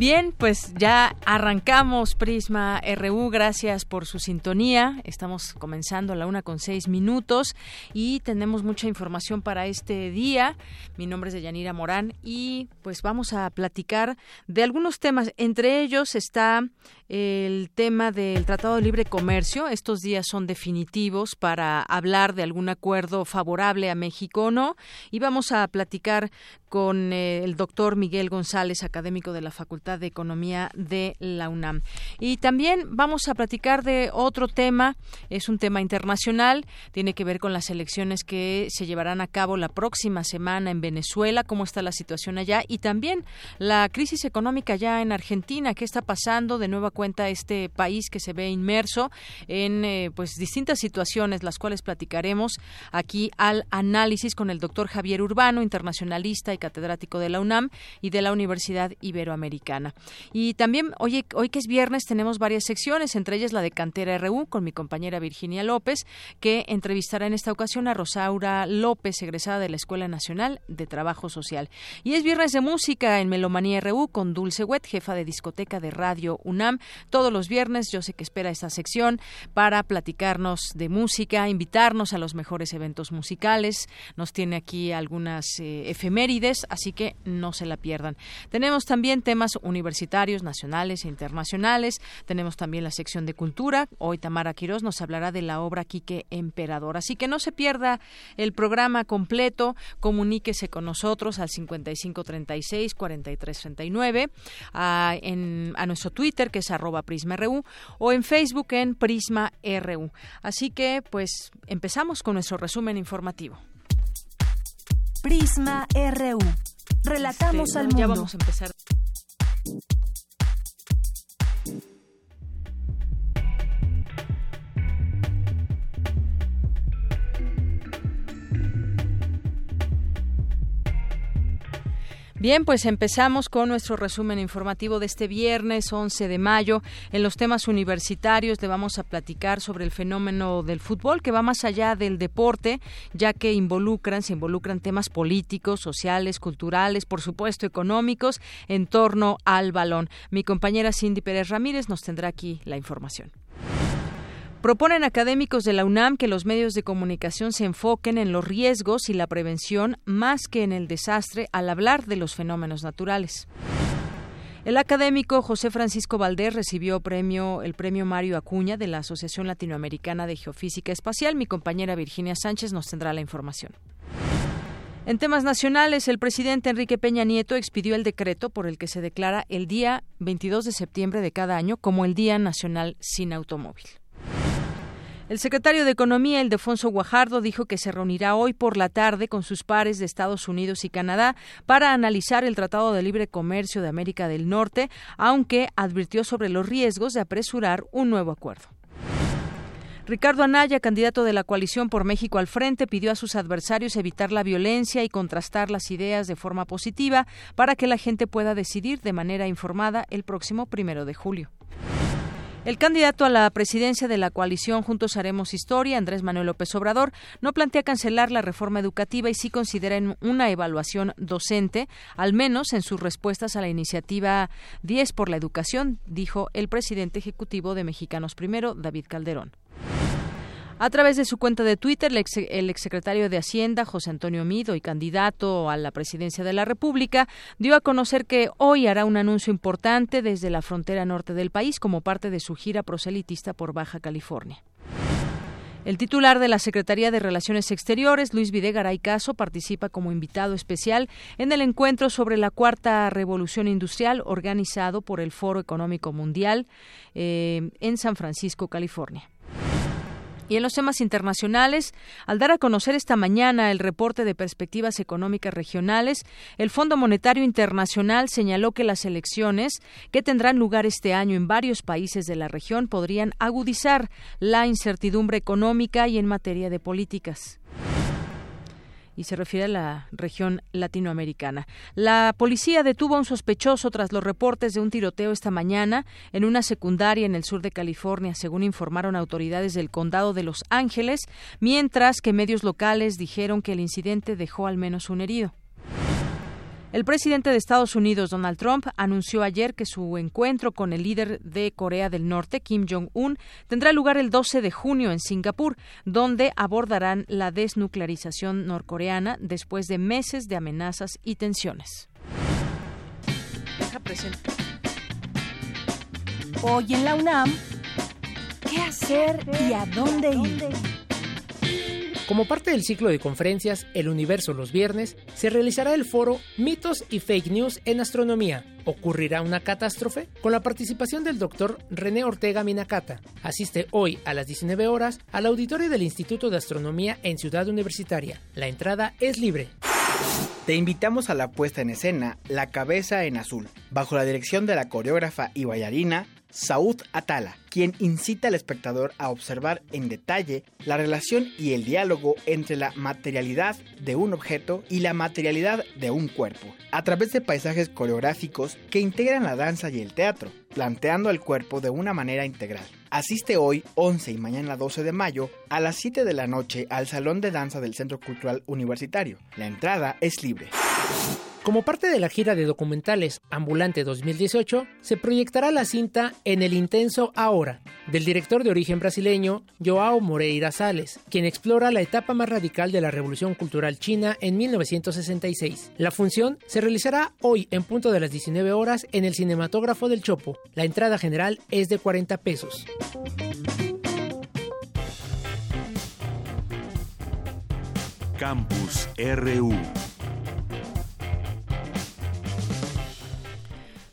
Bien, pues ya arrancamos Prisma RU. Gracias por su sintonía. Estamos comenzando a la una con seis minutos y tenemos mucha información para este día. Mi nombre es Deyanira Morán y pues vamos a platicar de algunos temas. Entre ellos está el tema del Tratado de Libre Comercio. Estos días son definitivos para hablar de algún acuerdo favorable a México o no. Y vamos a platicar con eh, el doctor Miguel González, académico de la Facultad de Economía de la UNAM. Y también vamos a platicar de otro tema, es un tema internacional, tiene que ver con las elecciones que se llevarán a cabo la próxima semana en Venezuela, cómo está la situación allá y también la crisis económica ya en Argentina, qué está pasando de nueva cuenta este país que se ve inmerso en eh, pues distintas situaciones, las cuales platicaremos aquí al análisis con el doctor Javier Urbano, internacionalista y catedrático de la UNAM y de la Universidad Iberoamericana. Y también, hoy, hoy que es viernes, tenemos varias secciones, entre ellas la de Cantera RU con mi compañera Virginia López, que entrevistará en esta ocasión a Rosaura López, egresada de la Escuela Nacional de Trabajo Social. Y es viernes de música en Melomanía RU con Dulce Wet, jefa de discoteca de Radio UNAM. Todos los viernes, yo sé que espera esta sección para platicarnos de música, invitarnos a los mejores eventos musicales. Nos tiene aquí algunas eh, efemérides así que no se la pierdan. Tenemos también temas universitarios, nacionales e internacionales. Tenemos también la sección de cultura. Hoy Tamara Quirós nos hablará de la obra Quique Emperador. Así que no se pierda el programa completo. Comuníquese con nosotros al 5536 4339 a, en, a nuestro Twitter que es arroba PrismaRU o en Facebook en Prisma RU. Así que pues empezamos con nuestro resumen informativo. Prisma RU. Relatamos este, al mundo. Ya vamos a empezar. Bien, pues empezamos con nuestro resumen informativo de este viernes 11 de mayo. En los temas universitarios le vamos a platicar sobre el fenómeno del fútbol que va más allá del deporte, ya que involucran, se involucran temas políticos, sociales, culturales, por supuesto económicos en torno al balón. Mi compañera Cindy Pérez Ramírez nos tendrá aquí la información. Proponen académicos de la UNAM que los medios de comunicación se enfoquen en los riesgos y la prevención más que en el desastre al hablar de los fenómenos naturales. El académico José Francisco Valdés recibió premio, el premio Mario Acuña de la Asociación Latinoamericana de Geofísica Espacial. Mi compañera Virginia Sánchez nos tendrá la información. En temas nacionales, el presidente Enrique Peña Nieto expidió el decreto por el que se declara el día 22 de septiembre de cada año como el Día Nacional sin Automóvil. El secretario de Economía, Ildefonso Guajardo, dijo que se reunirá hoy por la tarde con sus pares de Estados Unidos y Canadá para analizar el Tratado de Libre Comercio de América del Norte, aunque advirtió sobre los riesgos de apresurar un nuevo acuerdo. Ricardo Anaya, candidato de la coalición por México al frente, pidió a sus adversarios evitar la violencia y contrastar las ideas de forma positiva para que la gente pueda decidir de manera informada el próximo primero de julio. El candidato a la presidencia de la coalición Juntos Haremos Historia, Andrés Manuel López Obrador, no plantea cancelar la reforma educativa y sí considera una evaluación docente, al menos en sus respuestas a la iniciativa 10 por la educación, dijo el presidente ejecutivo de Mexicanos Primero, David Calderón. A través de su cuenta de Twitter, el, exsecretario de Hacienda, José Antonio Mido, y candidato a la presidencia de la República, dio a conocer que hoy hará un anuncio importante desde la frontera norte del país como parte de su gira proselitista por Baja California. El titular de la Secretaría de Relaciones Exteriores, Luis Videgaray Caso, participa como invitado especial en el encuentro sobre la cuarta revolución industrial organizado por el Foro Económico Mundial eh, en San Francisco, California. Y en los temas internacionales, al dar a conocer esta mañana el reporte de perspectivas económicas regionales, el Fondo Monetario Internacional señaló que las elecciones que tendrán lugar este año en varios países de la región podrían agudizar la incertidumbre económica y en materia de políticas y se refiere a la región latinoamericana. La policía detuvo a un sospechoso tras los reportes de un tiroteo esta mañana en una secundaria en el sur de California, según informaron autoridades del condado de Los Ángeles, mientras que medios locales dijeron que el incidente dejó al menos un herido. El presidente de Estados Unidos, Donald Trump, anunció ayer que su encuentro con el líder de Corea del Norte, Kim Jong-un, tendrá lugar el 12 de junio en Singapur, donde abordarán la desnuclearización norcoreana después de meses de amenazas y tensiones. Hoy en la UNAM, ¿qué hacer y a dónde ir? Como parte del ciclo de conferencias El Universo los viernes, se realizará el foro Mitos y Fake News en Astronomía. ¿Ocurrirá una catástrofe? Con la participación del doctor René Ortega Minacata. Asiste hoy a las 19 horas al auditorio del Instituto de Astronomía en Ciudad Universitaria. La entrada es libre. Te invitamos a la puesta en escena La Cabeza en Azul, bajo la dirección de la coreógrafa y bailarina Saud Atala, quien incita al espectador a observar en detalle la relación y el diálogo entre la materialidad de un objeto y la materialidad de un cuerpo, a través de paisajes coreográficos que integran la danza y el teatro, planteando el cuerpo de una manera integral. Asiste hoy, 11 y mañana 12 de mayo, a las 7 de la noche al Salón de Danza del Centro Cultural Universitario. La entrada es libre. Como parte de la gira de documentales Ambulante 2018, se proyectará la cinta En el Intenso Ahora, del director de origen brasileño Joao Moreira Sales, quien explora la etapa más radical de la Revolución Cultural China en 1966. La función se realizará hoy en punto de las 19 horas en el Cinematógrafo del Chopo. La entrada general es de 40 pesos. Campus RU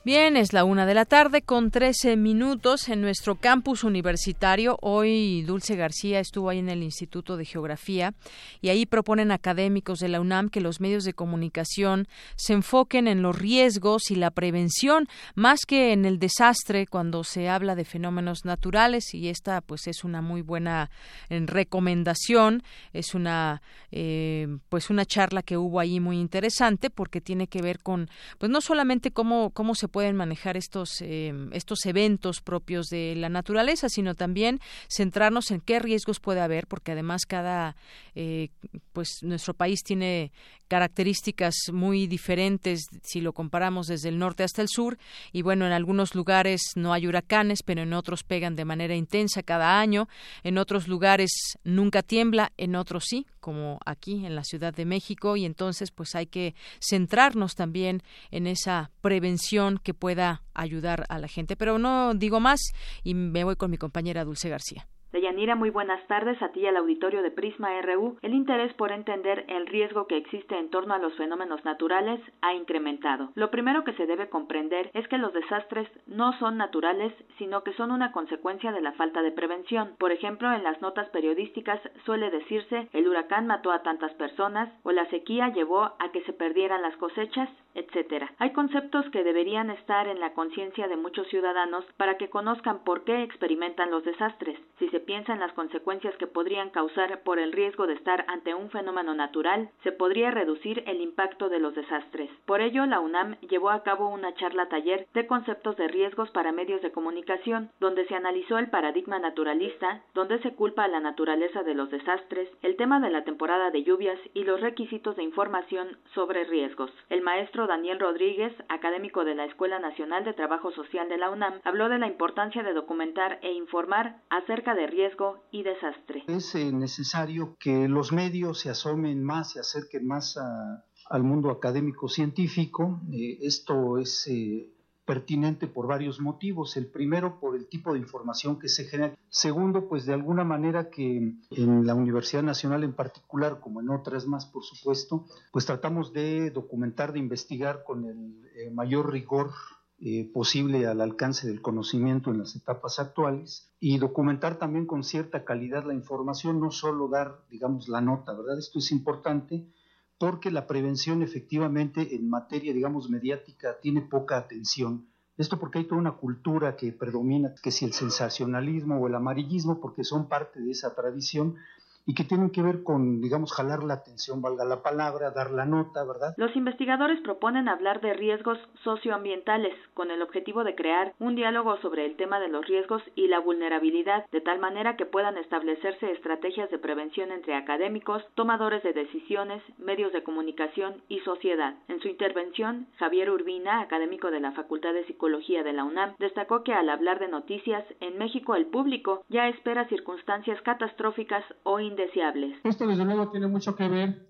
Bien, es la una de la tarde con 13 minutos en nuestro campus universitario. Hoy Dulce García estuvo ahí en el Instituto de Geografía y ahí proponen académicos de la UNAM que los medios de comunicación se enfoquen en los riesgos y la prevención más que en el desastre cuando se habla de fenómenos naturales y esta pues es una muy buena eh, recomendación. Es una eh, pues una charla que hubo ahí muy interesante porque tiene que ver con pues no solamente cómo cómo se pueden manejar estos, eh, estos eventos propios de la naturaleza, sino también centrarnos en qué riesgos puede haber, porque además cada, eh, pues nuestro país tiene características muy diferentes si lo comparamos desde el norte hasta el sur. Y bueno en algunos lugares no hay huracanes pero en otros pegan de manera intensa cada año. En otros lugares nunca tiembla en otros sí como aquí en la Ciudad de México. Y entonces pues hay que centrarnos también en esa prevención que pueda ayudar a la gente. Pero no digo más y me voy con mi compañera Dulce García. Deyanira, muy buenas tardes a ti y al auditorio de Prisma RU. El interés por entender el riesgo que existe en torno a los fenómenos naturales ha incrementado. Lo primero que se debe comprender es que los desastres no son naturales, sino que son una consecuencia de la falta de prevención. Por ejemplo, en las notas periodísticas suele decirse el huracán mató a tantas personas o la sequía llevó a que se perdieran las cosechas, etc. Hay conceptos que deberían estar en la conciencia de muchos ciudadanos para que conozcan por qué experimentan los desastres. Si se piensa en las consecuencias que podrían causar por el riesgo de estar ante un fenómeno natural, se podría reducir el impacto de los desastres. Por ello, la UNAM llevó a cabo una charla taller de conceptos de riesgos para medios de comunicación, donde se analizó el paradigma naturalista, donde se culpa a la naturaleza de los desastres, el tema de la temporada de lluvias y los requisitos de información sobre riesgos. El maestro Daniel Rodríguez, académico de la Escuela Nacional de Trabajo Social de la UNAM, habló de la importancia de documentar e informar acerca de riesgo y desastre. Es eh, necesario que los medios se asomen más, se acerquen más al mundo académico científico. Eh, esto es eh, pertinente por varios motivos. El primero, por el tipo de información que se genera. Segundo, pues de alguna manera que en la Universidad Nacional en particular, como en otras más, por supuesto, pues tratamos de documentar, de investigar con el eh, mayor rigor eh, posible al alcance del conocimiento en las etapas actuales y documentar también con cierta calidad la información, no solo dar, digamos, la nota, ¿verdad? Esto es importante porque la prevención efectivamente en materia, digamos, mediática tiene poca atención. Esto porque hay toda una cultura que predomina, que si el sensacionalismo o el amarillismo, porque son parte de esa tradición, y que tienen que ver con, digamos, jalar la atención, valga la palabra, dar la nota, ¿verdad? Los investigadores proponen hablar de riesgos socioambientales con el objetivo de crear un diálogo sobre el tema de los riesgos y la vulnerabilidad, de tal manera que puedan establecerse estrategias de prevención entre académicos, tomadores de decisiones, medios de comunicación y sociedad. En su intervención, Javier Urbina, académico de la Facultad de Psicología de la UNAM, destacó que al hablar de noticias, en México el público ya espera circunstancias catastróficas o esto desde luego tiene mucho que ver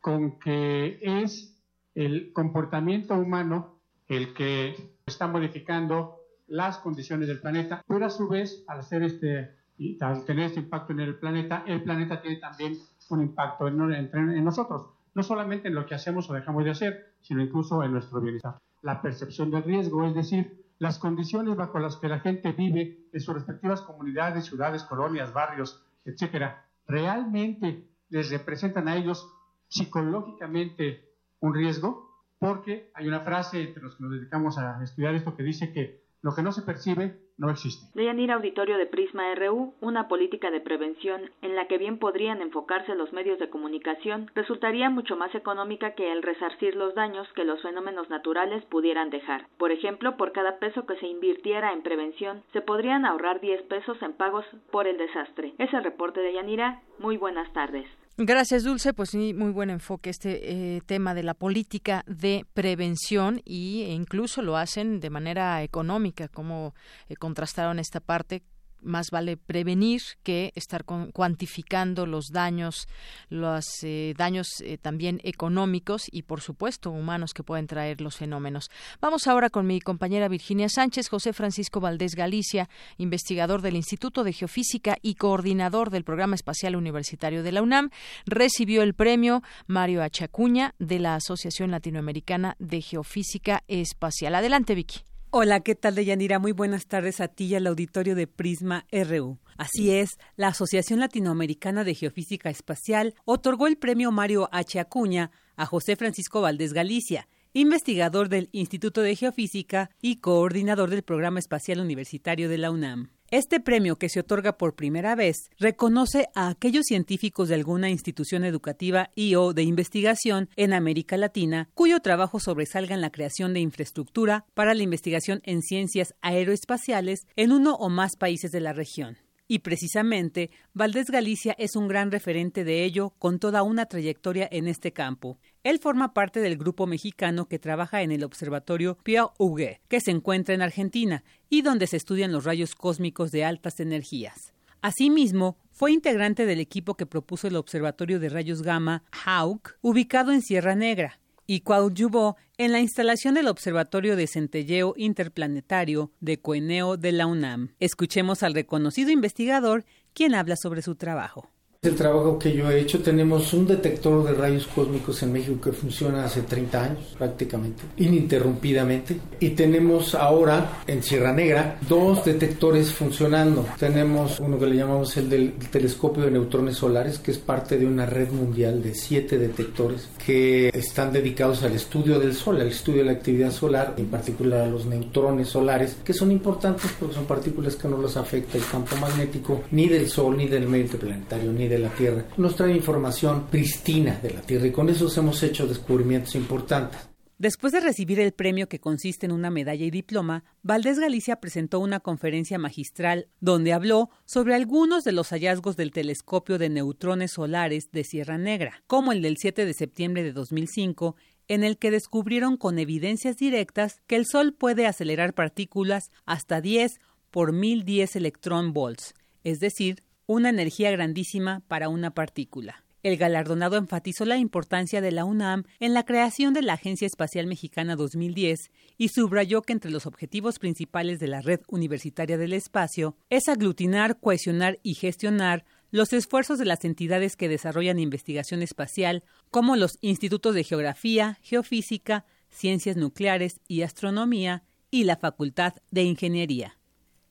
con que es el comportamiento humano el que está modificando las condiciones del planeta, pero a su vez, al hacer este, al tener este impacto en el planeta, el planeta tiene también un impacto en, en nosotros, no solamente en lo que hacemos o dejamos de hacer, sino incluso en nuestro bienestar. La percepción del riesgo, es decir, las condiciones bajo las que la gente vive en sus respectivas comunidades, ciudades, colonias, barrios, etcétera, realmente les representan a ellos psicológicamente un riesgo, porque hay una frase entre los que nos dedicamos a estudiar esto que dice que lo que no se percibe no existe. Deyanira Auditorio de Prisma RU, una política de prevención en la que bien podrían enfocarse los medios de comunicación, resultaría mucho más económica que el resarcir los daños que los fenómenos naturales pudieran dejar. Por ejemplo, por cada peso que se invirtiera en prevención, se podrían ahorrar 10 pesos en pagos por el desastre. Ese reporte de Yanira. Muy buenas tardes. Gracias, Dulce. Pues sí, muy buen enfoque este eh, tema de la política de prevención y e incluso lo hacen de manera económica, como eh, contrastaron esta parte más vale prevenir que estar cuantificando los daños, los eh, daños eh, también económicos y, por supuesto, humanos que pueden traer los fenómenos. Vamos ahora con mi compañera Virginia Sánchez, José Francisco Valdés Galicia, investigador del Instituto de Geofísica y coordinador del Programa Espacial Universitario de la UNAM, recibió el premio Mario Achacuña de la Asociación Latinoamericana de Geofísica Espacial. Adelante, Vicky. Hola, ¿qué tal, Deyanira? Muy buenas tardes a ti y al auditorio de Prisma RU. Así es, la Asociación Latinoamericana de Geofísica Espacial otorgó el premio Mario H. Acuña a José Francisco Valdés Galicia, investigador del Instituto de Geofísica y coordinador del Programa Espacial Universitario de la UNAM. Este premio, que se otorga por primera vez, reconoce a aquellos científicos de alguna institución educativa y o de investigación en América Latina cuyo trabajo sobresalga en la creación de infraestructura para la investigación en ciencias aeroespaciales en uno o más países de la región. Y precisamente, Valdés Galicia es un gran referente de ello con toda una trayectoria en este campo. Él forma parte del grupo mexicano que trabaja en el Observatorio Pierre Huguet, que se encuentra en Argentina y donde se estudian los rayos cósmicos de altas energías. Asimismo, fue integrante del equipo que propuso el Observatorio de Rayos Gamma HAUC, ubicado en Sierra Negra, y coadyuvó en la instalación del Observatorio de Centelleo Interplanetario de Coeneo de la UNAM. Escuchemos al reconocido investigador quien habla sobre su trabajo. El trabajo que yo he hecho, tenemos un detector de rayos cósmicos en México que funciona hace 30 años prácticamente, ininterrumpidamente. Y tenemos ahora en Sierra Negra dos detectores funcionando. Tenemos uno que le llamamos el del telescopio de neutrones solares, que es parte de una red mundial de siete detectores que están dedicados al estudio del Sol, al estudio de la actividad solar, en particular a los neutrones solares, que son importantes porque son partículas que no los afecta el campo magnético ni del Sol, ni del medio planetario, ni de la Tierra, nos trae información pristina de la Tierra y con eso hemos hecho descubrimientos importantes. Después de recibir el premio que consiste en una medalla y diploma, Valdés Galicia presentó una conferencia magistral donde habló sobre algunos de los hallazgos del telescopio de neutrones solares de Sierra Negra, como el del 7 de septiembre de 2005, en el que descubrieron con evidencias directas que el Sol puede acelerar partículas hasta 10 por 1010 electrón volts, es decir, una energía grandísima para una partícula. El galardonado enfatizó la importancia de la UNAM en la creación de la Agencia Espacial Mexicana 2010 y subrayó que entre los objetivos principales de la Red Universitaria del Espacio es aglutinar, cohesionar y gestionar los esfuerzos de las entidades que desarrollan investigación espacial, como los institutos de geografía, geofísica, ciencias nucleares y astronomía, y la Facultad de Ingeniería.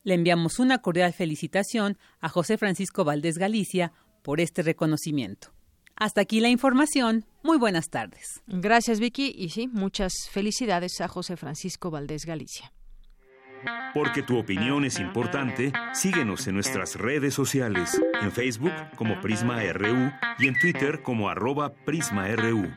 Le enviamos una cordial felicitación a José Francisco Valdés Galicia por este reconocimiento. Hasta aquí la información. Muy buenas tardes. Gracias, Vicky. Y sí, muchas felicidades a José Francisco Valdés Galicia. Porque tu opinión es importante, síguenos en nuestras redes sociales, en Facebook como Prisma RU y en Twitter como arroba PrismaRU.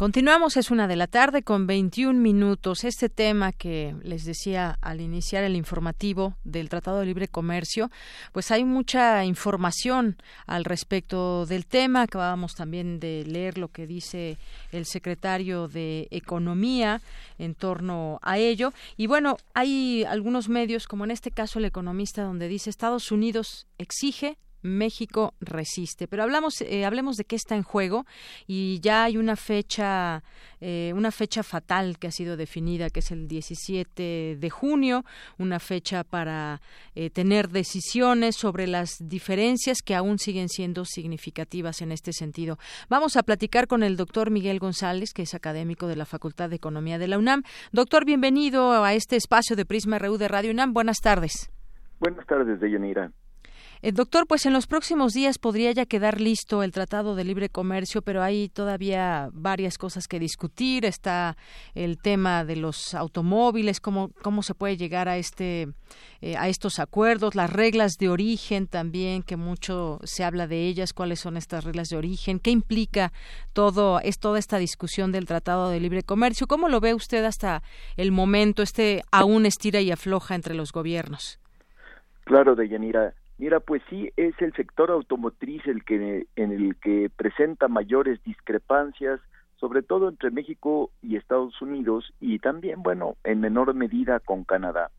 Continuamos, es una de la tarde con 21 minutos. Este tema que les decía al iniciar el informativo del Tratado de Libre Comercio, pues hay mucha información al respecto del tema. Acabábamos también de leer lo que dice el secretario de Economía en torno a ello. Y bueno, hay algunos medios, como en este caso el economista, donde dice Estados Unidos exige México resiste. Pero hablamos, eh, hablemos de qué está en juego y ya hay una fecha, eh, una fecha fatal que ha sido definida, que es el 17 de junio, una fecha para eh, tener decisiones sobre las diferencias que aún siguen siendo significativas en este sentido. Vamos a platicar con el doctor Miguel González, que es académico de la Facultad de Economía de la UNAM. Doctor, bienvenido a este espacio de Prisma RU de Radio UNAM. Buenas tardes. Buenas tardes, Deyanira. Eh, doctor, pues en los próximos días podría ya quedar listo el Tratado de Libre Comercio, pero hay todavía varias cosas que discutir. Está el tema de los automóviles, cómo, cómo se puede llegar a este eh, a estos acuerdos, las reglas de origen también, que mucho se habla de ellas, cuáles son estas reglas de origen, qué implica todo es toda esta discusión del Tratado de Libre Comercio. ¿Cómo lo ve usted hasta el momento, este aún estira y afloja entre los gobiernos? Claro, Deyanira. Mira, pues sí, es el sector automotriz el que en el que presenta mayores discrepancias, sobre todo entre México y Estados Unidos y también, bueno, en menor medida con Canadá.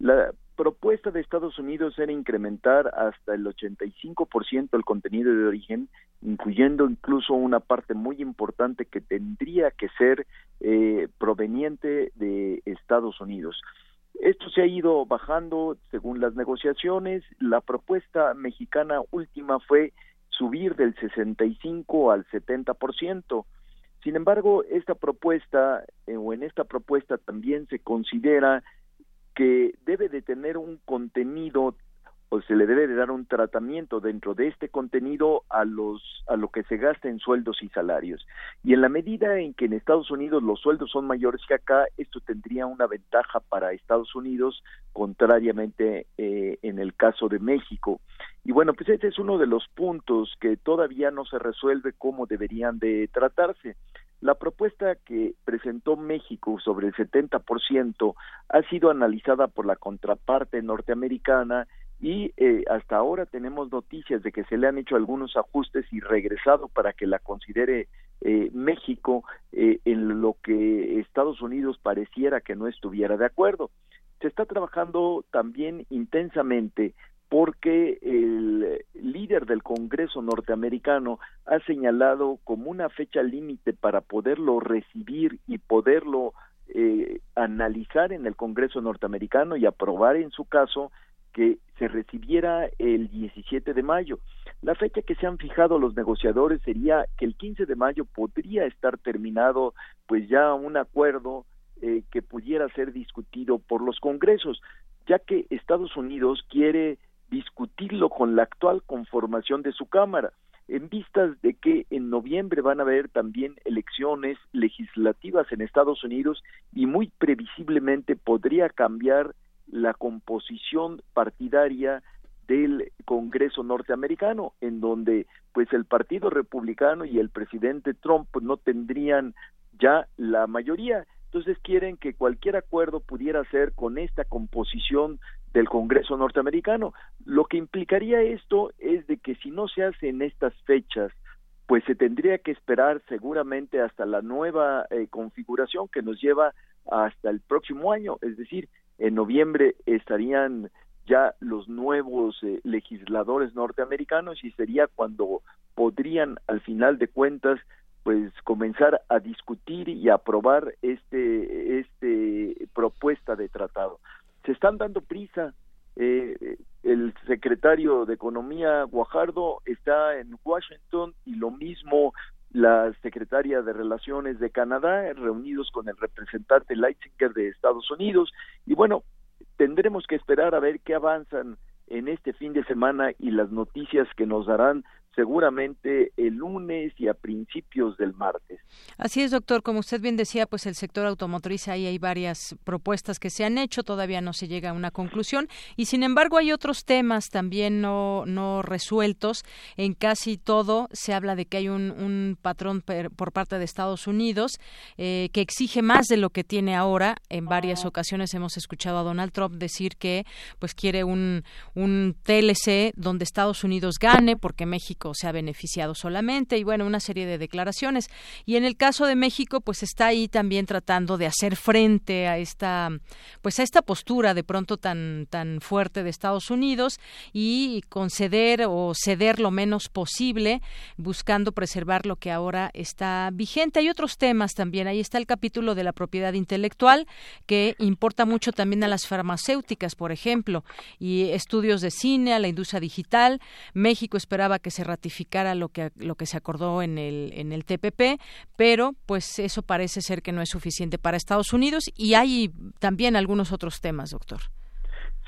La propuesta de Estados Unidos era incrementar hasta el 85% el contenido de origen, incluyendo incluso una parte muy importante que tendría que ser eh, proveniente de Estados Unidos. Esto se ha ido bajando según las negociaciones. La propuesta mexicana última fue subir del 65 al 70%. Sin embargo, esta propuesta eh, o en esta propuesta también se considera que debe de tener un contenido o se le debe de dar un tratamiento dentro de este contenido a los a lo que se gasta en sueldos y salarios. Y en la medida en que en Estados Unidos los sueldos son mayores que acá esto tendría una ventaja para Estados Unidos contrariamente eh, en el caso de México. Y bueno pues este es uno de los puntos que todavía no se resuelve cómo deberían de tratarse. La propuesta que presentó México sobre el 70% ha sido analizada por la contraparte norteamericana y eh, hasta ahora tenemos noticias de que se le han hecho algunos ajustes y regresado para que la considere eh, México eh, en lo que Estados Unidos pareciera que no estuviera de acuerdo. Se está trabajando también intensamente porque el líder del Congreso norteamericano ha señalado como una fecha límite para poderlo recibir y poderlo analizar en el Congreso norteamericano y aprobar en su caso que se recibiera el 17 de mayo. La fecha que se han fijado los negociadores sería que el 15 de mayo podría estar terminado pues ya un acuerdo eh, que pudiera ser discutido por los congresos, ya que Estados Unidos quiere discutirlo con la actual conformación de su Cámara, en vistas de que en noviembre van a haber también elecciones legislativas en Estados Unidos y muy previsiblemente podría cambiar la composición partidaria del Congreso norteamericano, en donde pues el Partido Republicano y el presidente Trump no tendrían ya la mayoría. Entonces quieren que cualquier acuerdo pudiera ser con esta composición del Congreso norteamericano. Lo que implicaría esto es de que si no se hace en estas fechas, pues se tendría que esperar seguramente hasta la nueva eh, configuración que nos lleva hasta el próximo año, es decir, en noviembre estarían ya los nuevos eh, legisladores norteamericanos y sería cuando podrían al final de cuentas pues comenzar a discutir y aprobar este este propuesta de tratado. Se están dando prisa eh, el secretario de economía Guajardo está en Washington y lo mismo la secretaria de Relaciones de Canadá, reunidos con el representante Leitzinger de Estados Unidos. Y bueno, tendremos que esperar a ver qué avanzan en este fin de semana y las noticias que nos darán seguramente el lunes y a principios del martes. Así es, doctor. Como usted bien decía, pues el sector automotriz ahí hay varias propuestas que se han hecho, todavía no se llega a una conclusión y sin embargo hay otros temas también no, no resueltos. En casi todo se habla de que hay un, un patrón por parte de Estados Unidos eh, que exige más de lo que tiene ahora. En varias ocasiones hemos escuchado a Donald Trump decir que pues quiere un, un TLC donde Estados Unidos gane porque México se ha beneficiado solamente y bueno, una serie de declaraciones. Y en el caso de México, pues está ahí también tratando de hacer frente a esta, pues a esta postura de pronto tan, tan fuerte de Estados Unidos y conceder o ceder lo menos posible, buscando preservar lo que ahora está vigente. Hay otros temas también. Ahí está el capítulo de la propiedad intelectual, que importa mucho también a las farmacéuticas, por ejemplo, y estudios de cine, a la industria digital. México esperaba que se ratificara lo que lo que se acordó en el en el TPP, pero pues eso parece ser que no es suficiente para Estados Unidos y hay también algunos otros temas, doctor.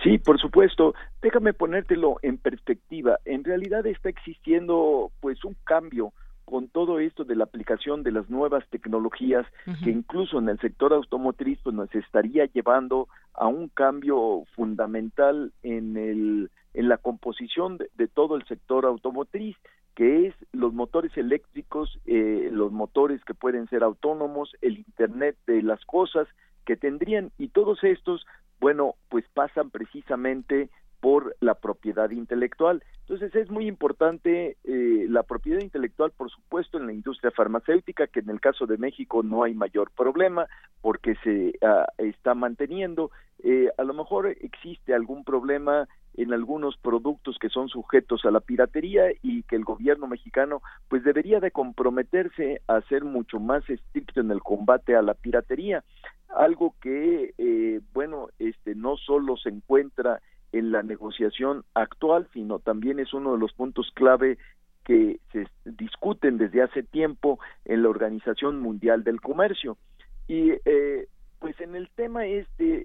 Sí, por supuesto. Déjame ponértelo en perspectiva. En realidad está existiendo pues un cambio con todo esto de la aplicación de las nuevas tecnologías que incluso en el sector automotriz pues nos estaría llevando a un cambio fundamental en el en la composición de, todo el sector automotriz, que es los motores eléctricos, eh, los motores que pueden ser autónomos, el Internet de las cosas que tendrían, y todos estos, bueno, pues pasan precisamente por la propiedad intelectual. Entonces es muy importante eh, la propiedad intelectual, por supuesto, en la industria farmacéutica, que en el caso de México no hay mayor problema porque se ah, está manteniendo. Eh, a lo mejor existe algún problema en algunos productos que son sujetos a la piratería y que el gobierno mexicano pues debería de comprometerse a ser mucho más estricto en el combate a la piratería algo que eh, bueno este no solo se encuentra en la negociación actual sino también es uno de los puntos clave que se discuten desde hace tiempo en la Organización Mundial del Comercio. Y eh, pues en el tema este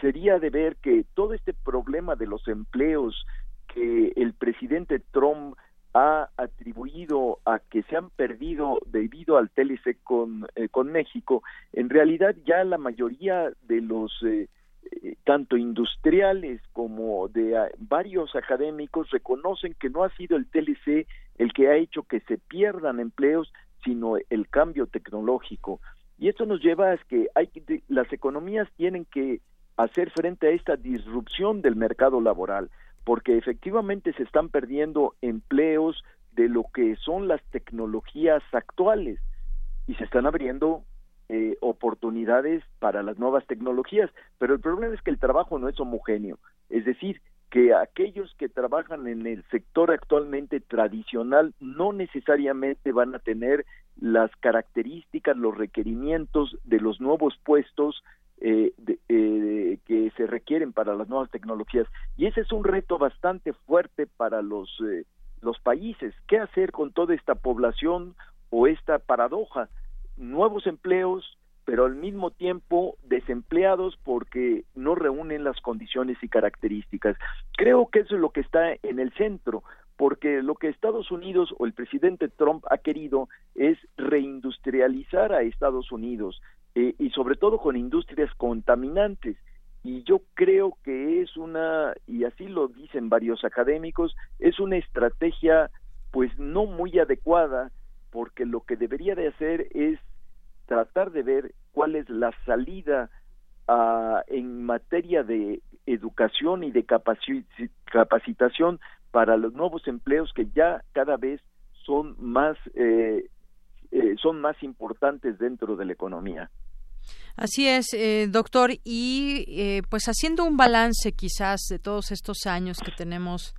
sería de ver que todo este problema de los empleos que el presidente Trump ha atribuido a que se han perdido debido al TLC con, eh, con México, en realidad ya la mayoría de los eh, tanto industriales como de ah, varios académicos reconocen que no ha sido el TLC el que ha hecho que se pierdan empleos, sino el cambio tecnológico. Y esto nos lleva a que hay, las economías tienen que hacer frente a esta disrupción del mercado laboral, porque efectivamente se están perdiendo empleos de lo que son las tecnologías actuales y se están abriendo eh, oportunidades para las nuevas tecnologías, pero el problema es que el trabajo no es homogéneo, es decir, que aquellos que trabajan en el sector actualmente tradicional no necesariamente van a tener las características, los requerimientos de los nuevos puestos eh, eh, que se requieren para las nuevas tecnologías. Y ese es un reto bastante fuerte para los, eh, los países. ¿Qué hacer con toda esta población o esta paradoja? Nuevos empleos, pero al mismo tiempo desempleados porque no reúnen las condiciones y características. Creo que eso es lo que está en el centro, porque lo que Estados Unidos o el presidente Trump ha querido es reindustrializar a Estados Unidos eh, y sobre todo con industrias contaminantes. Y yo creo que es una, y así lo dicen varios académicos, es una estrategia pues no muy adecuada porque lo que debería de hacer es tratar de ver cuál es la salida uh, en materia de educación y de capacitación para los nuevos empleos que ya cada vez son más eh, eh, son más importantes dentro de la economía. Así es, eh, doctor, y eh, pues haciendo un balance quizás de todos estos años que tenemos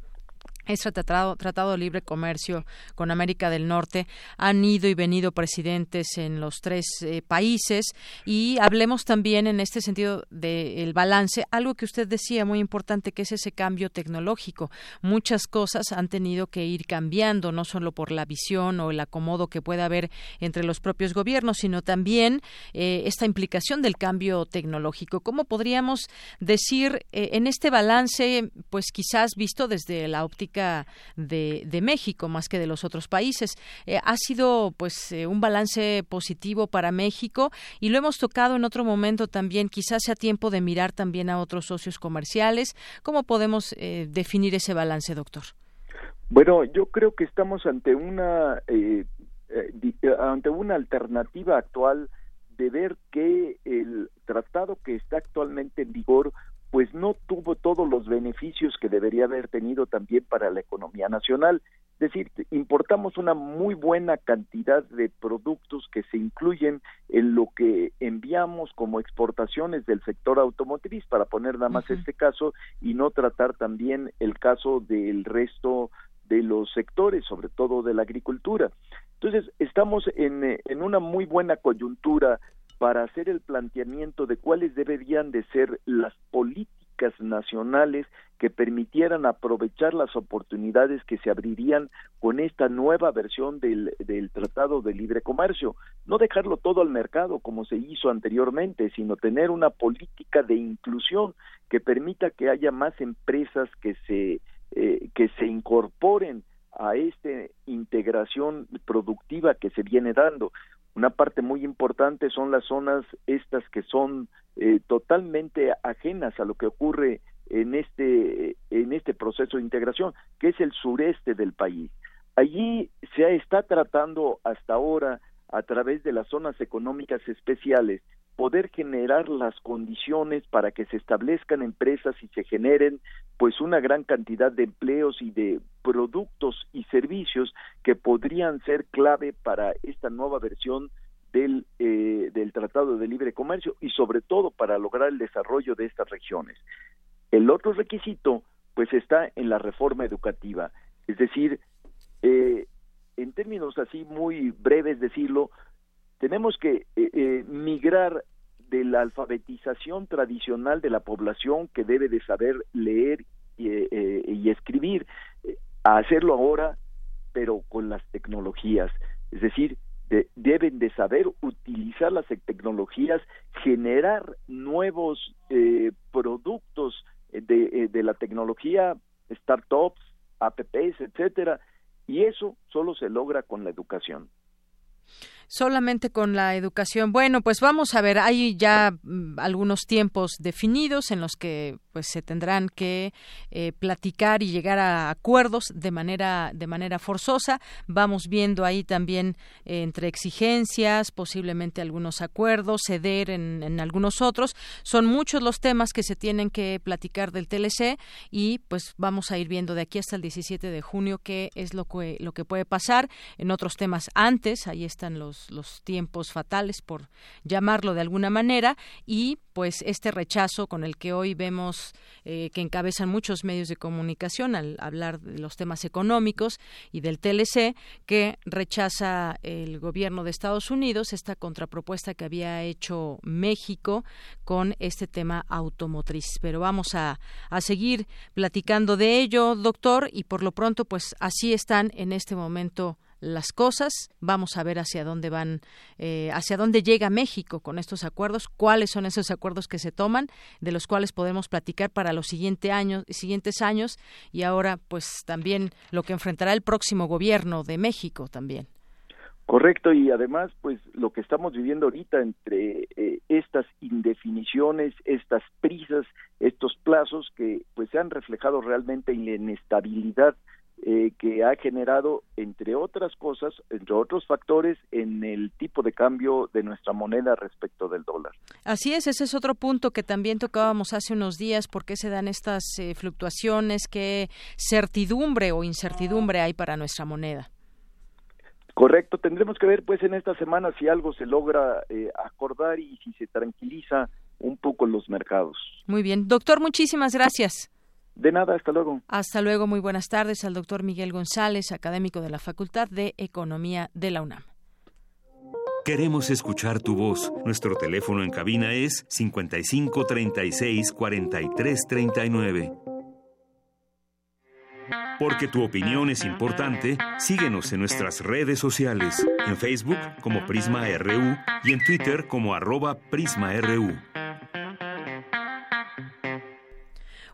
este tratado, tratado de libre comercio con América del Norte. Han ido y venido presidentes en los tres eh, países y hablemos también en este sentido del balance, algo que usted decía muy importante, que es ese cambio tecnológico. Muchas cosas han tenido que ir cambiando, no solo por la visión o el acomodo que pueda haber entre los propios gobiernos, sino también eh, esta implicación del cambio tecnológico. ¿Cómo podríamos decir eh, en este balance, pues quizás visto desde la óptica de, México más que de los otros países. Eh, ha sido pues eh, un balance positivo para México y lo hemos tocado en otro momento también. Quizás sea tiempo de mirar también a otros socios comerciales. ¿Cómo podemos eh, definir ese balance, doctor? Bueno, yo creo que estamos ante una ante una alternativa actual de ver que el tratado que está actualmente en vigor pues no tuvo todos los beneficios que debería haber tenido también para la economía nacional. Es decir, importamos una muy buena cantidad de productos que se incluyen en lo que enviamos como exportaciones del sector automotriz, para poner nada más este caso, y no tratar también el caso del resto de los sectores, sobre todo de la agricultura. Entonces, estamos en, en una muy buena coyuntura para hacer el planteamiento de cuáles deberían de ser las políticas nacionales que permitieran aprovechar las oportunidades que se abrirían con esta nueva versión del, del, Tratado de Libre Comercio. No dejarlo todo al mercado como se hizo anteriormente, sino tener una política de inclusión que permita que haya más empresas que se, eh, que se incorporen a esta integración productiva que se viene dando. Una parte muy importante son las zonas estas que son eh, totalmente ajenas a lo que ocurre en este en este proceso de integración, que es el sureste del país. Allí se está tratando hasta ahora a través de las zonas económicas especiales poder generar las condiciones para que se establezcan empresas y se generen pues una gran cantidad de empleos y de productos y servicios que podrían ser clave para esta nueva versión del, eh, del Tratado de Libre Comercio y sobre todo para lograr el desarrollo de estas regiones. El otro requisito pues está en la reforma educativa, es decir, eh, en términos así muy breves decirlo, tenemos que eh, eh, migrar de la alfabetización tradicional de la población que debe de saber leer y, eh, y escribir a hacerlo ahora pero con las tecnologías. Es decir deben de saber utilizar las tecnologías generar nuevos productos de, de la tecnología startups apps etcétera y eso solo se logra con la educación solamente con la educación. Bueno, pues vamos a ver, hay ya mm, algunos tiempos definidos en los que pues se tendrán que eh, platicar y llegar a acuerdos de manera de manera forzosa. Vamos viendo ahí también eh, entre exigencias, posiblemente algunos acuerdos, ceder en, en, algunos otros. Son muchos los temas que se tienen que platicar del TLC y pues vamos a ir viendo de aquí hasta el 17 de junio qué es lo que lo que puede pasar en otros temas antes. Ahí están los los, tiempos fatales, por llamarlo de alguna manera, y pues este rechazo con el que hoy vemos eh, que encabezan muchos medios de comunicación al hablar de los temas económicos y del TLC, que rechaza el gobierno de Estados Unidos esta contrapropuesta que había hecho México con este tema automotriz. Pero vamos a, a seguir platicando de ello, doctor, y por lo pronto, pues así están en este momento las cosas. Vamos a ver hacia dónde van, eh, hacia dónde llega México con estos acuerdos, cuáles son esos acuerdos que se toman, de los cuales podemos platicar para los siguiente años, siguientes años y ahora, pues también lo que enfrentará el próximo gobierno de México también. Correcto, y además, pues lo que estamos viviendo ahorita entre eh, estas indefiniciones, estas prisas, estos plazos que pues se han reflejado realmente en la inestabilidad eh, que ha generado, entre otras cosas, entre otros factores, en el tipo de cambio de nuestra moneda respecto del dólar. Así es, ese es otro punto que también tocábamos hace unos días, por qué se dan estas eh, fluctuaciones, qué certidumbre o incertidumbre hay para nuestra moneda. Correcto, tendremos que ver pues en esta semana si algo se logra eh, acordar y si se tranquiliza un poco los mercados. Muy bien, doctor, muchísimas gracias. De nada, hasta luego. Hasta luego, muy buenas tardes al doctor Miguel González, académico de la Facultad de Economía de la UNAM. Queremos escuchar tu voz. Nuestro teléfono en cabina es 55 36 43 39. Porque tu opinión es importante, síguenos en nuestras redes sociales, en Facebook como Prisma RU y en Twitter como arroba PrismaRU.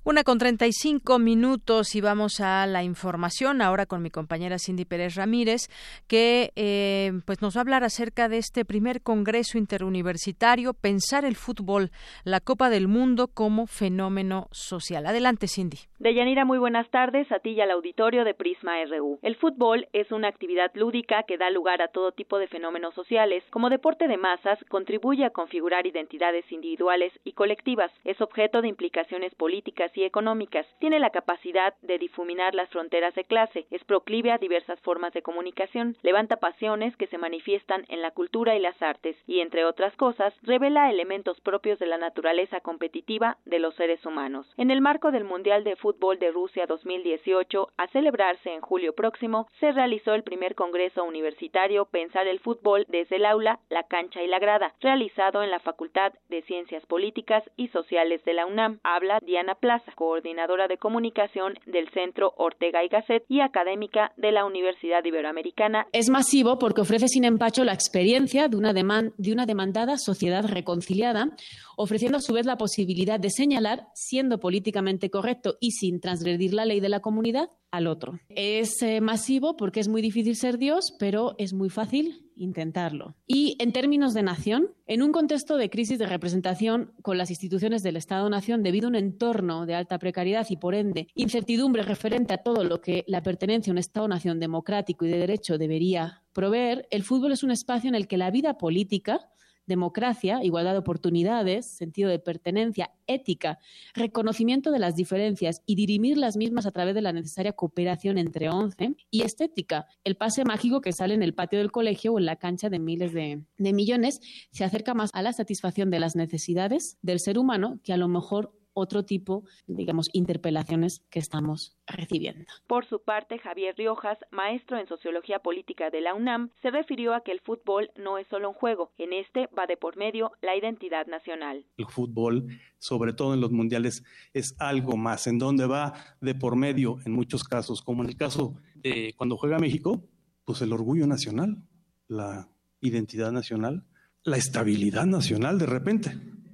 Una con 35 minutos y vamos a la información ahora con mi compañera Cindy Pérez Ramírez, que eh, pues nos va a hablar acerca de este primer Congreso Interuniversitario, Pensar el Fútbol, la Copa del Mundo como fenómeno social. Adelante, Cindy. Deyanira, muy buenas tardes a ti y al auditorio de Prisma RU. El fútbol es una actividad lúdica que da lugar a todo tipo de fenómenos sociales. Como deporte de masas, contribuye a configurar identidades individuales y colectivas. Es objeto de implicaciones políticas y económicas. Tiene la capacidad de difuminar las fronteras de clase. Es proclive a diversas formas de comunicación. Levanta pasiones que se manifiestan en la cultura y las artes. Y, entre otras cosas, revela elementos propios de la naturaleza competitiva de los seres humanos. En el marco del Mundial de Fútbol de Rusia 2018, a celebrarse en julio próximo, se realizó el primer Congreso Universitario Pensar el Fútbol desde el aula, la cancha y la grada, realizado en la Facultad de Ciencias Políticas y Sociales de la UNAM. Habla Diana Plaza, coordinadora de comunicación del Centro Ortega y Gasset y académica de la Universidad Iberoamericana. Es masivo porque ofrece sin empacho la experiencia de una, de una demandada sociedad reconciliada, ofreciendo a su vez la posibilidad de señalar, siendo políticamente correcto y sin transgredir la ley de la comunidad, al otro. Es eh, masivo porque es muy difícil ser Dios, pero es muy fácil intentarlo. Y en términos de nación, en un contexto de crisis de representación con las instituciones del Estado-Nación debido a un entorno de alta precariedad y, por ende, incertidumbre referente a todo lo que la pertenencia a un Estado-Nación democrático y de derecho debería proveer, el fútbol es un espacio en el que la vida política democracia, igualdad de oportunidades, sentido de pertenencia, ética, reconocimiento de las diferencias y dirimir las mismas a través de la necesaria cooperación entre once, y estética, el pase mágico que sale en el patio del colegio o en la cancha de miles de, de millones, se acerca más a la satisfacción de las necesidades del ser humano que a lo mejor otro tipo, digamos, interpelaciones que estamos recibiendo. Por su parte, Javier Riojas, maestro en Sociología Política de la UNAM, se refirió a que el fútbol no es solo un juego, en este va de por medio la identidad nacional. El fútbol, sobre todo en los mundiales, es algo más, en donde va de por medio, en muchos casos, como en el caso de cuando juega México, pues el orgullo nacional, la identidad nacional, la estabilidad nacional de repente.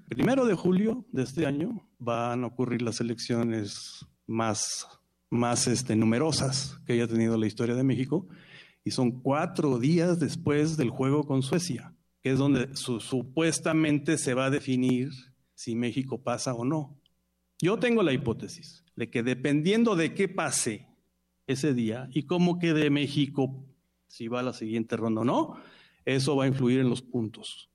Primero de julio de este año van a ocurrir las elecciones más, más este, numerosas que haya tenido la historia de México y son cuatro días después del juego con Suecia, que es donde supuestamente se va a definir si México pasa o no. Yo tengo la hipótesis de que dependiendo de qué pase ese día y cómo quede México, si va a la siguiente ronda o no, eso va a influir en los puntos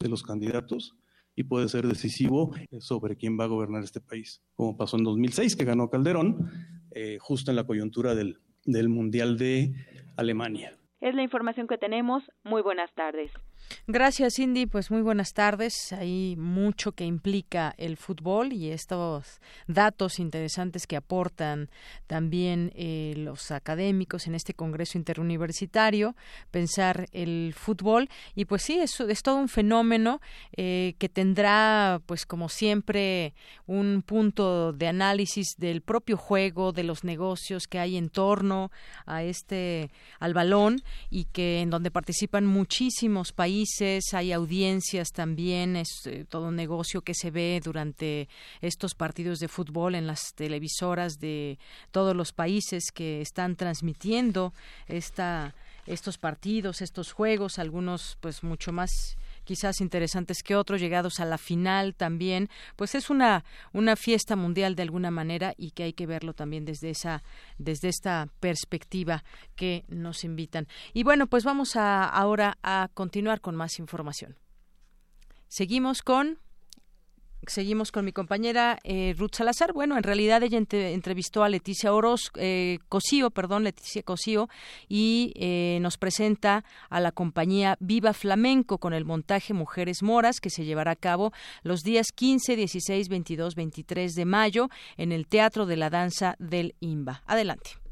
de los candidatos y puede ser decisivo sobre quién va a gobernar este país, como pasó en 2006, que ganó Calderón, eh, justo en la coyuntura del, del Mundial de Alemania. Es la información que tenemos. Muy buenas tardes. Gracias, Cindy. Pues muy buenas tardes. Hay mucho que implica el fútbol y estos datos interesantes que aportan también eh, los académicos en este Congreso Interuniversitario, pensar el fútbol. Y pues sí, es, es todo un fenómeno eh, que tendrá, pues como siempre, un punto de análisis del propio juego, de los negocios que hay en torno a este, al balón y que en donde participan muchísimos países hay audiencias también, es eh, todo un negocio que se ve durante estos partidos de fútbol en las televisoras de todos los países que están transmitiendo esta, estos partidos, estos juegos, algunos pues mucho más quizás interesantes que otros, llegados a la final también, pues es una, una fiesta mundial de alguna manera y que hay que verlo también desde esa, desde esta perspectiva que nos invitan. Y bueno, pues vamos a, ahora a continuar con más información. Seguimos con seguimos con mi compañera eh, Ruth Salazar. Bueno, en realidad ella entrevistó a Leticia Oroz, eh, Cosío, perdón, Leticia Cosío, y eh, nos presenta a la compañía Viva Flamenco con el montaje Mujeres Moras que se llevará a cabo los días 15, 16, 22, 23 de mayo en el Teatro de la Danza del IMBA. Adelante.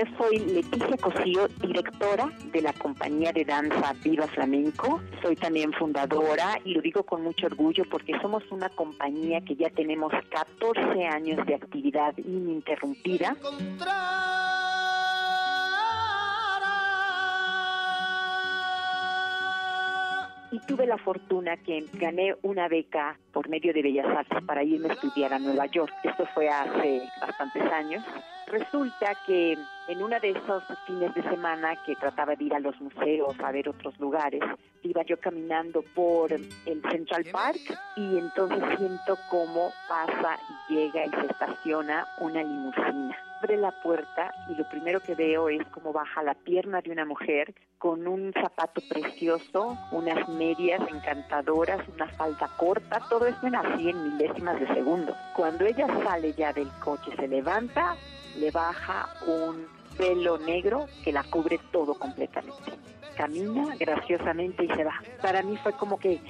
Yo soy Leticia Cosío, directora de la compañía de danza Viva Flamenco. Soy también fundadora y lo digo con mucho orgullo porque somos una compañía que ya tenemos 14 años de actividad ininterrumpida. y tuve la fortuna que gané una beca por medio de Bellas Artes para irme a estudiar a Nueva York. Esto fue hace bastantes años. Resulta que en una de esos fines de semana que trataba de ir a los museos, a ver otros lugares, iba yo caminando por el Central Park y entonces siento cómo pasa y llega y se estaciona una limusina abre la puerta y lo primero que veo es cómo baja la pierna de una mujer con un zapato precioso, unas medias encantadoras, una falda corta, todo esto en así en milésimas de segundo. Cuando ella sale ya del coche, se levanta, le baja un pelo negro que la cubre todo completamente. Camina graciosamente y se va. Para mí fue como que,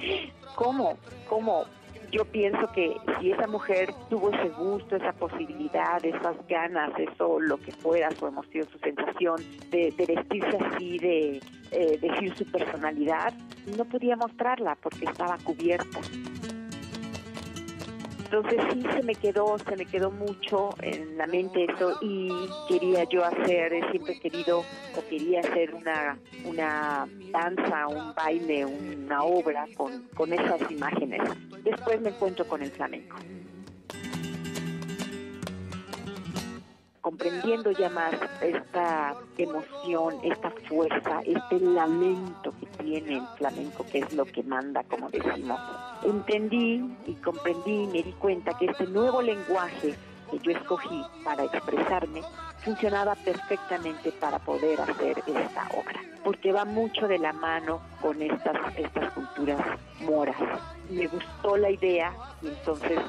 ¿cómo? ¿Cómo? yo pienso que si esa mujer tuvo ese gusto, esa posibilidad, esas ganas, eso, lo que fuera, su emoción, su sensación de, vestirse así, de eh, decir su personalidad, no podía mostrarla porque estaba cubierta. Entonces sí se me quedó, se me quedó mucho en la mente eso y quería yo hacer, siempre he querido o quería hacer una, una danza, un baile, una obra con, con esas imágenes. Después me encuentro con el flamenco. Comprendiendo ya más esta emoción, esta fuerza, este lamento que tiene el flamenco, que es lo que manda, como decimos. Entendí y comprendí y me di cuenta que este nuevo lenguaje que yo escogí para expresarme funcionaba perfectamente para poder hacer esta obra, porque va mucho de la mano con estas, estas culturas moras. Me gustó la idea y entonces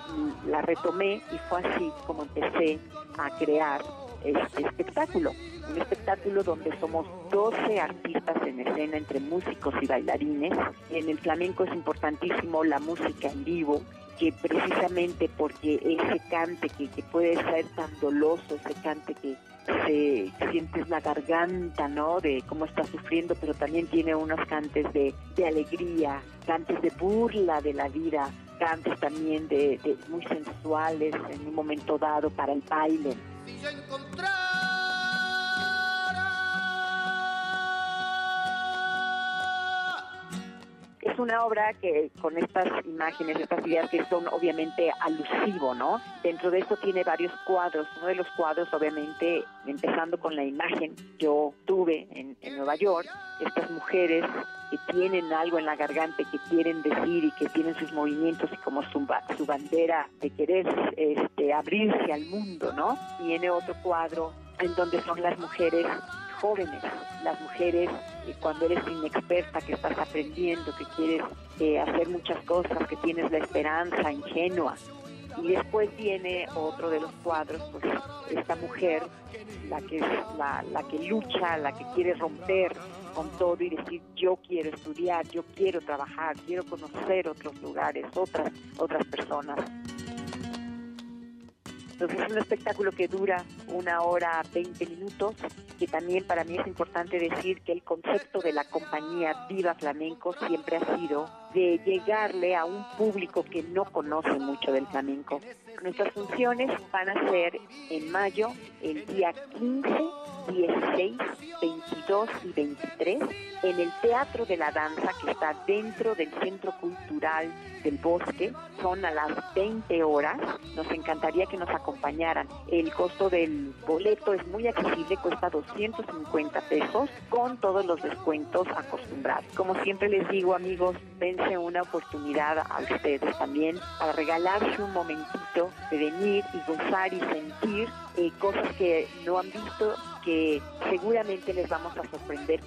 la retomé y fue así como empecé a crear este espectáculo. Un espectáculo donde somos 12 artistas en escena entre músicos y bailarines. En el flamenco es importantísimo la música en vivo, que precisamente porque ese cante que, puede ser tan doloso, ese cante que se sientes la garganta, ¿no? De cómo está sufriendo, pero también tiene unos cantes de, alegría, cantes de burla de la vida, cantes también de, de muy sensuales en un momento dado para el baile. Es una obra que con estas imágenes, estas ideas que son obviamente alusivo, ¿no? Dentro de eso tiene varios cuadros. Uno de los cuadros, obviamente, empezando con la imagen, yo tuve en, Nueva York, estas mujeres que tienen algo en la garganta que quieren decir y que tienen sus movimientos y como su, su bandera de querer este, abrirse al mundo, ¿no? Tiene otro cuadro en donde son las mujeres jóvenes, las mujeres, eh, cuando eres inexperta, que estás aprendiendo, que quieres eh, hacer muchas cosas, que tienes la esperanza ingenua. Y después viene otro de los cuadros, pues esta mujer, la que es la, la que lucha, la que quiere romper con todo y decir yo quiero estudiar, yo quiero trabajar, quiero conocer otros lugares, otras, otras personas. Entonces es un espectáculo que dura una hora 20 minutos, que también para mí es importante decir que el concepto de la compañía Viva Flamenco siempre ha sido de llegarle a un público que no conoce mucho del flamenco. Nuestras funciones van a ser en mayo, el día 15, 16, 22 y 23 en el Teatro de la Danza que está dentro del Centro Cultural del Bosque. Son a las 20 horas. Nos encantaría que nos acompañaran. El costo del boleto es muy accesible, cuesta 250 pesos con todos los descuentos acostumbrados. Como siempre les digo amigos, dense una oportunidad a ustedes también para regalarse un momentito de venir y gozar y sentir eh, cosas que no han visto que seguramente les vamos a sorprender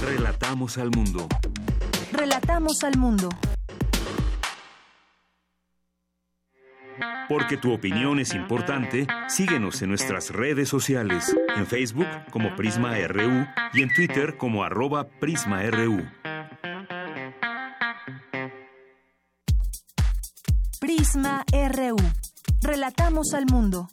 Relatamos al mundo. Relatamos al mundo. Porque tu opinión es importante, síguenos en nuestras redes sociales, en Facebook como Prisma RU y en Twitter como arroba PrismaRU. Prisma RU. Relatamos al mundo.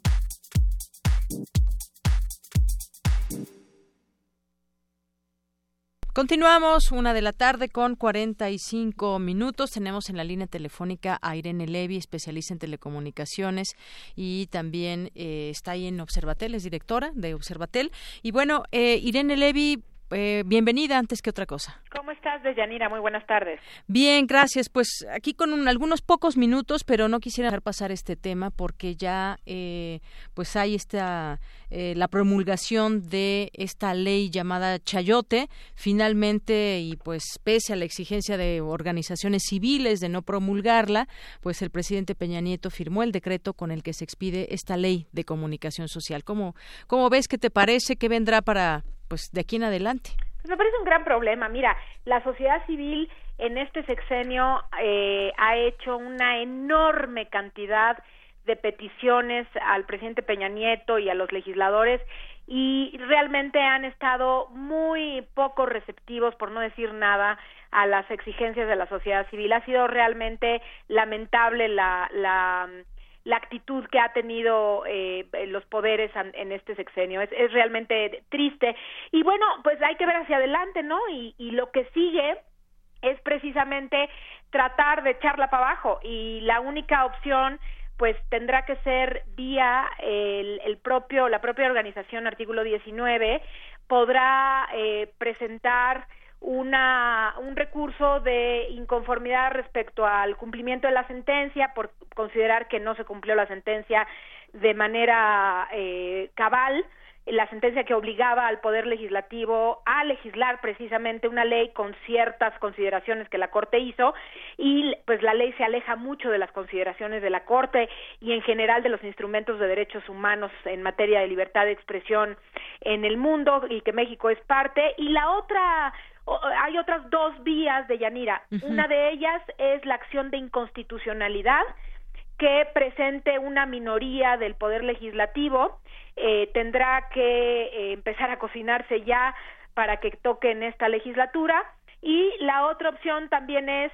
Continuamos, una de la tarde con 45 minutos. Tenemos en la línea telefónica a Irene Levy, especialista en telecomunicaciones y también eh, está ahí en Observatel, es directora de Observatel. Y bueno, eh, Irene Levy, eh, bienvenida antes que otra cosa. ¿Cómo estás, Deyanira? Muy buenas tardes. Bien, gracias. Pues aquí con algunos pocos minutos, pero no quisiera dejar pasar este tema porque ya eh, pues hay esta eh, la promulgación de esta ley llamada Chayote. Finalmente, y pues pese a la exigencia de organizaciones civiles de no promulgarla, pues el presidente Peña Nieto firmó el decreto con el que se expide esta ley de comunicación social. ¿Cómo, cómo ves? ¿Qué te parece? ¿Qué vendrá para pues de aquí en adelante? Pues me parece un gran problema. Mira, la sociedad civil en este sexenio eh, ha hecho una enorme cantidad de peticiones al presidente Peña Nieto y a los legisladores y realmente han estado muy poco receptivos, por no decir nada, a las exigencias de la sociedad civil. Ha sido realmente lamentable la, la la actitud que ha tenido eh, los poderes en este sexenio. Es, es, realmente triste. Y bueno, pues hay que ver hacia adelante, ¿no? Y, lo que sigue es precisamente tratar de echarla para abajo. Y la única opción pues tendrá que ser vía el, el propio la propia organización artículo 19 podrá eh, presentar una, un recurso de inconformidad respecto al cumplimiento de la sentencia por considerar que no se cumplió la sentencia de manera eh, cabal la sentencia que obligaba al poder legislativo a legislar precisamente una ley con ciertas consideraciones que la corte hizo y pues la ley se aleja mucho de las consideraciones de la corte y en general de los instrumentos de derechos humanos en materia de libertad de expresión en el mundo y que México es parte. Y la otra hay otras dos vías de Yanira. Una de ellas es la acción de inconstitucionalidad que presente una minoría del poder legislativo eh, tendrá que eh, empezar a cocinarse ya para que toque en esta legislatura. Y la otra opción también es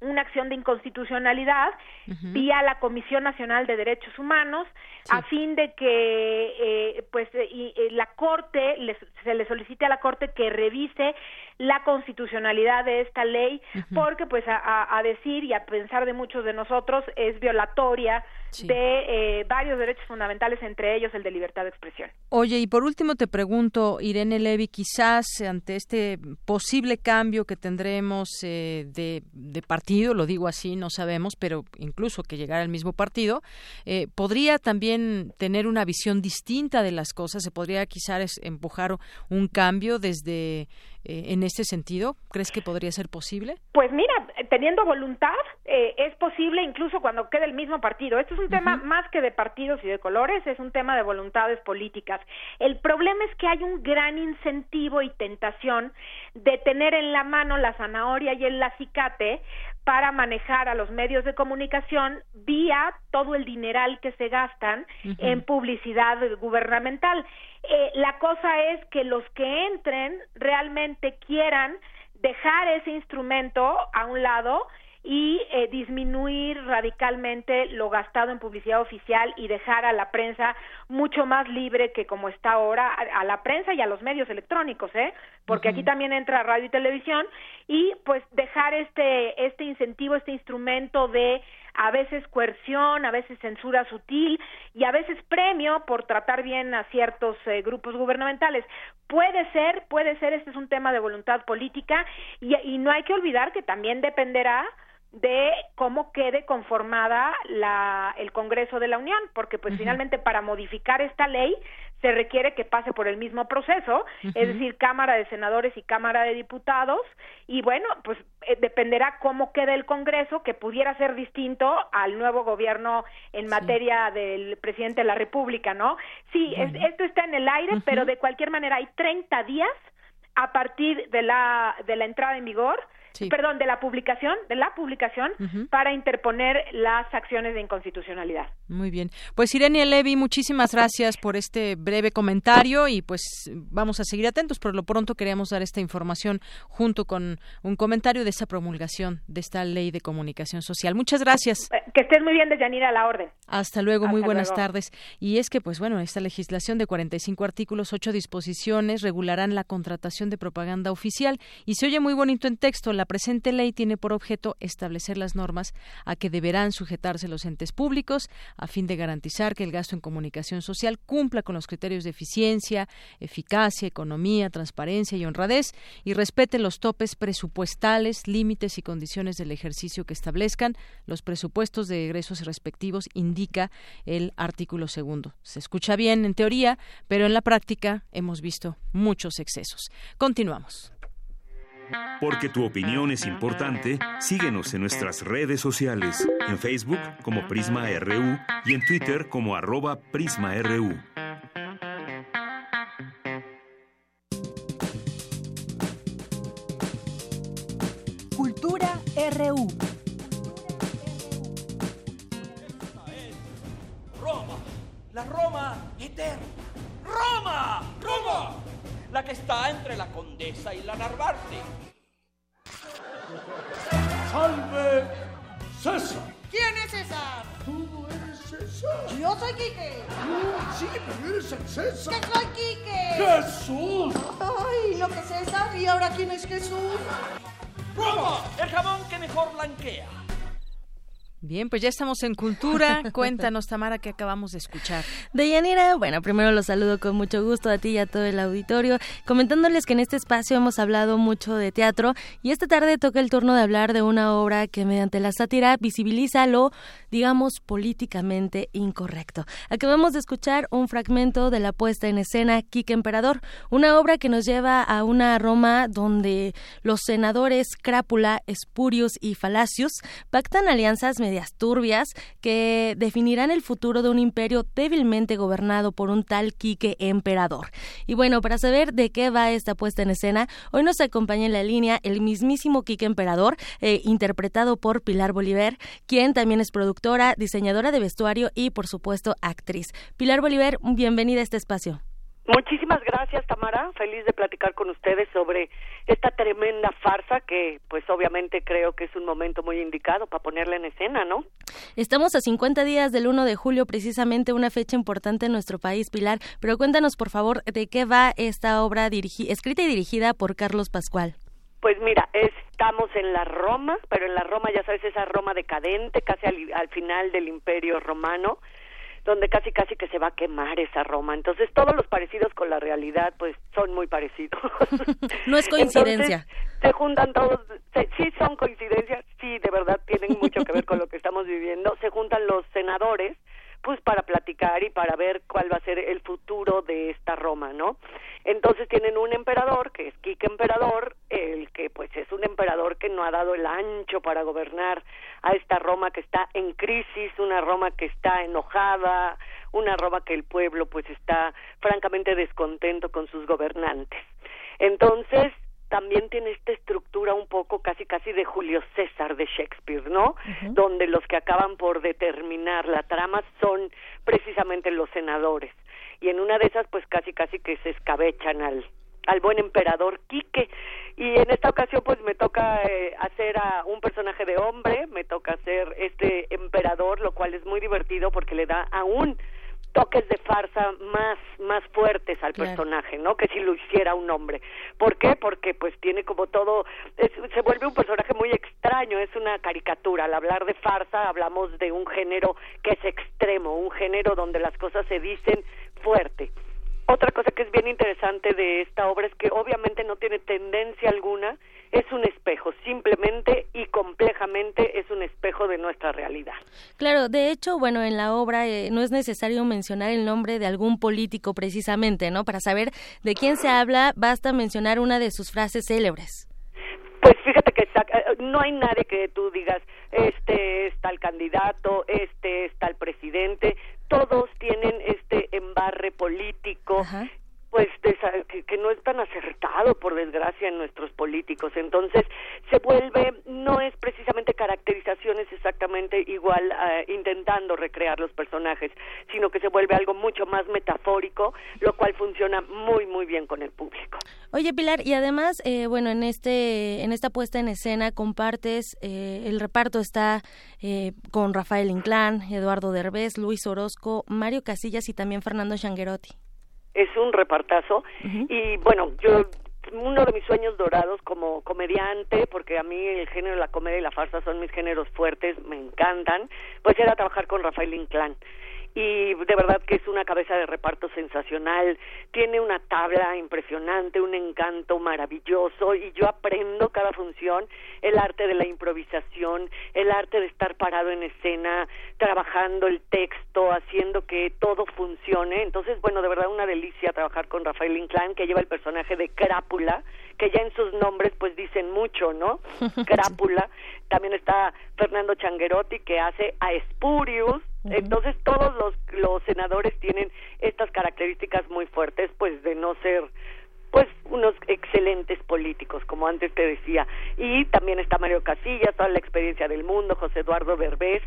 una acción de inconstitucionalidad vía la Comisión Nacional de Derechos Humanos a fin de que eh, pues y, la Corte se le solicite a la Corte que revise la constitucionalidad de esta ley porque pues a, a, decir y a pensar de muchos de nosotros es violatoria de eh, varios derechos fundamentales, entre ellos el de libertad de expresión. Oye, y por último te pregunto, Irene Levy, quizás ante este posible cambio que tendremos eh, de, de, partido, lo digo así, no sabemos, pero incluso que llegara el mismo partido, eh, ¿podría también tener una visión distinta de las cosas? ¿Se podría quizás empujar un cambio desde eh, en este sentido? ¿Crees que podría ser posible? Pues mira, teniendo voluntad, eh, es posible incluso cuando quede el mismo partido. Esto es un tema más que de partidos y de colores, es un tema de voluntades políticas. El problema es que hay un gran incentivo y tentación de tener en la mano la zanahoria y el acicate para manejar a los medios de comunicación vía todo el dineral que se gastan en publicidad gubernamental. Eh, la cosa es que los que entren realmente quieran dejar ese instrumento a un lado y eh, disminuir radicalmente lo gastado en publicidad oficial y dejar a la prensa mucho más libre que como está ahora a, la prensa y a los medios electrónicos, ¿eh? Porque aquí también entra radio y televisión y pues dejar este este incentivo, este instrumento de a veces coerción, a veces censura sutil y a veces premio por tratar bien a ciertos eh, grupos gubernamentales. Puede ser, puede ser, este es un tema de voluntad política y, y no hay que olvidar que también dependerá de cómo quede conformada la, el Congreso de la Unión, porque pues finalmente para modificar esta ley se requiere que pase por el mismo proceso, es decir, Cámara de Senadores y Cámara de Diputados, y bueno, pues eh, dependerá cómo quede el Congreso, que pudiera ser distinto al nuevo gobierno en materia del presidente de la República, ¿no? Sí, esto está en el aire, pero de cualquier manera hay 30 días a partir de la, de la entrada en vigor perdón, de la publicación, de la publicación para interponer las acciones de inconstitucionalidad. Muy bien. Pues Irene Levi, muchísimas gracias por este breve comentario y pues vamos a seguir atentos. Por lo pronto queríamos dar esta información junto con un comentario de esta promulgación de esta ley de comunicación social. Muchas gracias. Que estés muy bien, Deyanira, a la orden. Hasta luego, muy buenas tardes. Y es que, pues bueno, esta legislación de 45 artículos, 8 disposiciones regularán la contratación de propaganda oficial y se oye muy bonito en texto la presente ley tiene por objeto establecer las normas a que deberán sujetarse los entes públicos a fin de garantizar que el gasto en comunicación social cumpla con los criterios de eficiencia, eficacia, economía, transparencia y honradez y respete los topes presupuestales, límites y condiciones del ejercicio que establezcan los presupuestos de egresos respectivos, indica el artículo segundo. Se escucha bien en teoría, pero en la práctica hemos visto muchos excesos. Continuamos. Porque tu opinión es importante, síguenos en nuestras redes sociales, en Facebook como Prisma RU y en Twitter como arroba PrismaRU. La Roma eterna. Roma, Roma la que está entre la Condesa y la Narvarte. ¡Salve César! ¿Quién es César? Tú eres César. Yo soy Quique. sí, pero eres el César. ¿Qué soy Quique? ¡Jesús! Ay, lo que César. ¿Y ahora quién es Jesús? ¡Roma! El jabón que mejor blanquea. Bien, pues ya estamos en Cultura. Cuéntanos, Tamara, que acabamos de escuchar. Deyanira, bueno, primero los saludo con mucho gusto a ti y a todo el auditorio, comentándoles que en este espacio hemos hablado mucho de teatro y esta tarde toca el turno de hablar de una obra que mediante la sátira visibiliza lo, digamos, políticamente incorrecto. Acabamos de escuchar un fragmento de la puesta en escena Quique Emperador, una obra que nos lleva a una Roma donde los senadores Crápula, Espurius y Falacius pactan alianzas medias turbias que definirán el futuro de un imperio débilmente gobernado por un tal Quique emperador. Y bueno, para saber de qué va esta puesta en escena, hoy nos acompaña en la línea el mismísimo Quique emperador, eh, interpretado por Pilar Bolívar, quien también es productora, diseñadora de vestuario y por supuesto actriz. Pilar Bolívar, bienvenida a este espacio. Muchísimas gracias, Tamara. Feliz de platicar con ustedes sobre esta tremenda farsa que, pues, obviamente creo que es un momento muy indicado para ponerla en escena, ¿no? Estamos a 50 días del 1 de julio, precisamente una fecha importante en nuestro país, Pilar. Pero cuéntanos, por favor, de qué va esta obra escrita y dirigida por Carlos Pascual. Pues mira, estamos en la Roma, pero en la Roma, ya sabes, esa Roma decadente, casi al final del Imperio Romano donde casi casi que se va a quemar esa Roma. Entonces todos los parecidos con la realidad pues son muy parecidos. no es coincidencia. se juntan todos, sí son coincidencias, sí de verdad tienen mucho que ver con lo que estamos viviendo. Se juntan los senadores pues para platicar y para ver cuál va a ser el futuro de esta Roma, ¿no? Entonces tienen un emperador, que es Quique Emperador, el que pues es un emperador que no ha dado el ancho para gobernar a esta Roma que está en crisis, una Roma que está enojada, una Roma que el pueblo pues está francamente descontento con sus gobernantes. Entonces, también tiene esta estructura un poco casi casi de Julio César de Shakespeare, ¿no? Donde los que acaban por determinar la trama son precisamente los senadores. Y en una de esas pues casi casi que se escabechan al al buen emperador Quique y en esta ocasión pues me toca eh, hacer a un personaje de hombre, me toca hacer este emperador, lo cual es muy divertido porque le da aún toques de farsa más más fuertes al personaje, ¿no? Que si lo hiciera un hombre. ¿Por qué? Porque pues tiene como todo se vuelve un personaje muy extraño, es una caricatura. Al hablar de farsa hablamos de un género que es extremo, un género donde las cosas se dicen fuerte. Otra cosa que es bien interesante de esta obra es que obviamente no tiene tendencia alguna, es un espejo, simplemente y complejamente es espejo de nuestra realidad. Claro, de hecho, bueno, en la obra eh, no es necesario mencionar el nombre de algún político precisamente, ¿no? Para saber de quién se habla, basta mencionar una de sus frases célebres. Pues fíjate que eh, no hay nadie que tú digas, este está el candidato, este está el presidente, todos tienen este embarre político, pues que, no es tan acertado por desgracia en nuestros políticos. Entonces se vuelve no es precisamente caracterizaciones exactamente igual eh, intentando recrear los personajes sino que se vuelve algo mucho más metafórico lo cual funciona muy muy bien con el público. Oye Pilar y además eh, bueno en este en esta puesta en escena compartes eh, el reparto está con Rafael Inclán Eduardo Derbez Luis Orozco Mario Casillas y también Fernando Changuerotti es un repartazo. Y bueno, yo uno de mis sueños dorados como comediante, porque a mí el género de la comedia y la farsa son mis géneros fuertes, me encantan, pues era trabajar con Rafael Inclán y de verdad que es una cabeza de reparto sensacional, tiene una tabla impresionante, un encanto maravilloso y yo aprendo cada función el arte de la improvisación, el arte de estar parado en escena, trabajando el texto, haciendo que todo funcione. Entonces, bueno, de verdad una delicia trabajar con Rafael Inclán que lleva el personaje de Crápula, que ya en sus nombres pues dicen mucho, ¿no? Crápula. También está Fernando Changuerotti que hace a Espurius, entonces todos los, senadores tienen estas características muy fuertes, pues de no ser pues unos excelentes políticos, como antes te decía. Y también está Mario Casillas, toda la experiencia del mundo, José Eduardo Berbés,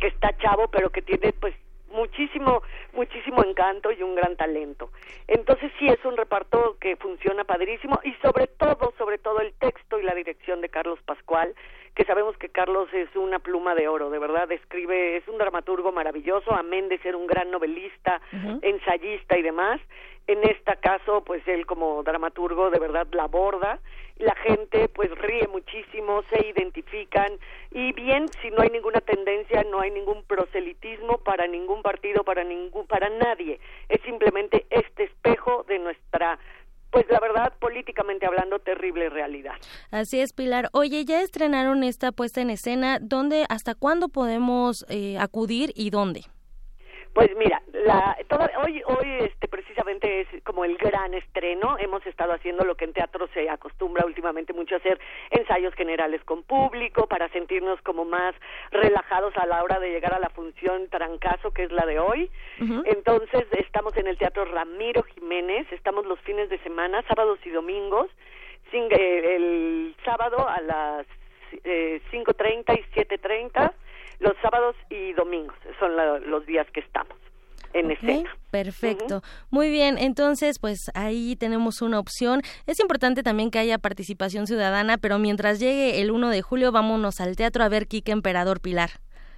que está chavo, pero que tiene pues muchísimo, muchísimo encanto y un gran talento. Entonces sí es un reparto que funciona padrísimo y sobre todo, sobre todo el texto y la dirección de Carlos Pascual, que sabemos que Carlos es una pluma de oro, de verdad, escribe, es un dramaturgo maravilloso, amén de ser un gran novelista, ensayista y demás. En este caso, pues él como dramaturgo de verdad la aborda, la gente pues ríe muchísimo, se identifican. Y bien, si no hay ninguna tendencia, no hay ningún proselitismo para ningún partido, para ningún para nadie, es simplemente este espejo de nuestra pues la verdad, políticamente hablando, terrible realidad. Así es, Pilar. Oye, ya estrenaron esta puesta en escena. ¿Dónde, hasta cuándo podemos eh, acudir y dónde? Pues mira, la, hoy, hoy este, precisamente es como el gran estreno. Hemos estado haciendo lo que en teatro se acostumbra últimamente mucho a hacer, ensayos generales con público para sentirnos como más relajados a la hora de llegar a la función trancazo que es la de hoy. Entonces estamos en el Teatro Ramiro Jiménez, estamos los fines de semana, sábados y domingos. Eh, el sábado a las eh, 5.30 y 7.30 los sábados y domingos son los días que estamos en escena. Perfecto. Muy bien, entonces pues ahí tenemos una opción. Es importante también que haya participación ciudadana, pero mientras llegue el 1 de julio vámonos al teatro a ver Quique Emperador Pilar.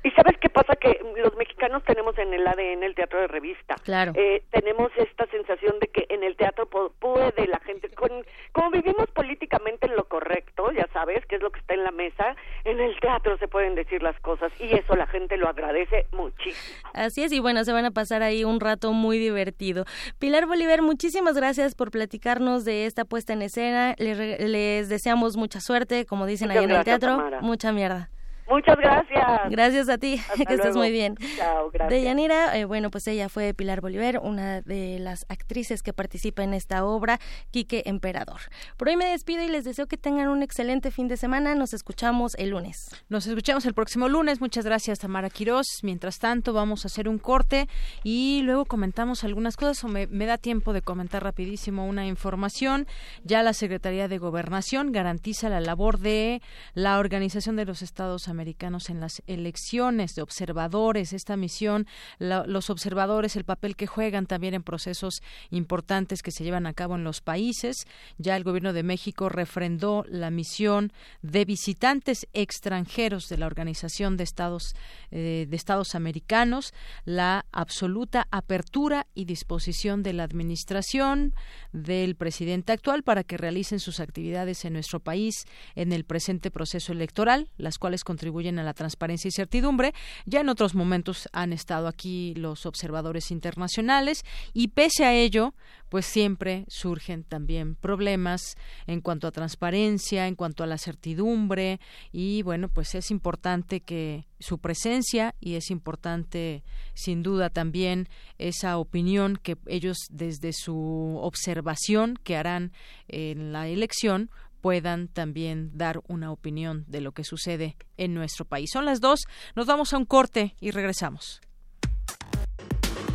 ¿Y sabes qué pasa? Que los mexicanos tenemos en el ADN el teatro de revista. Claro. Eh, tenemos esta sensación de que en el teatro puede la gente, con, como vivimos políticamente en lo correcto, ya sabes, que es lo que está en la mesa, en el teatro se pueden decir las cosas y eso la gente lo agradece muchísimo. Así es, y bueno, se van a pasar ahí un rato muy divertido. Pilar Bolívar, muchísimas gracias por platicarnos de esta puesta en escena. Les, deseamos mucha suerte, como dicen ahí en el teatro. Mucha mierda. Muchas gracias. Gracias a ti, que estés muy bien. Chao, gracias. De Yanira, eh, bueno, pues ella fue Pilar Bolívar, una de las actrices que participa en esta obra, Quique Emperador. Por hoy me despido y les deseo que tengan un excelente fin de semana. Nos escuchamos el lunes. Nos escuchamos el próximo lunes. Muchas gracias, Tamara Quirós. Mientras tanto, vamos a hacer un corte y luego comentamos algunas cosas o me, me da tiempo de comentar rapidísimo una información. Ya la Secretaría de Gobernación garantiza la labor de la Organización de los Estados Americanos en las elecciones de observadores, esta misión, los observadores, el papel que juegan también en procesos importantes que se llevan a cabo en los países. Ya el gobierno de México refrendó la misión de visitantes extranjeros de la Organización de Estados eh, de Estados Americanos, la absoluta apertura y disposición de la administración del presidente actual para que realicen sus actividades en nuestro país en el presente proceso electoral, las cuales contribuyen contribuyen a la transparencia y certidumbre. Ya en otros momentos han estado aquí los observadores internacionales y pese a ello, pues siempre surgen también problemas en cuanto a transparencia, en cuanto a la certidumbre y bueno, pues es importante que su presencia y es importante sin duda también esa opinión que ellos desde su observación que harán en la elección puedan también dar una opinión de lo que sucede en nuestro país. Son las dos, nos vamos a un corte y regresamos.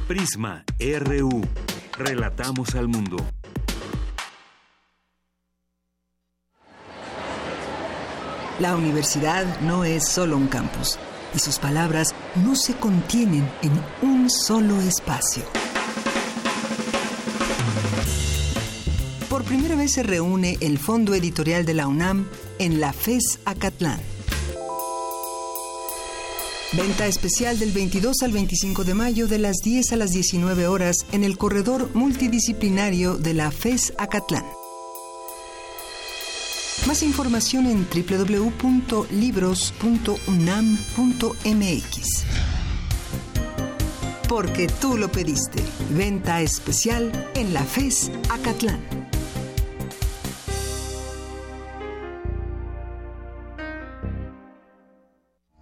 Prisma RU. Relatamos al mundo. La universidad no es solo un campus y sus palabras no se contienen en un solo espacio. Se reúne el Fondo Editorial de la UNAM en la FES Acatlán. Venta especial del 22 al 25 de mayo de las 10 a las 19 horas en el corredor multidisciplinario de la FES Acatlán. Más información en www.libros.unam.mx. Porque tú lo pediste. Venta especial en la FES Acatlán.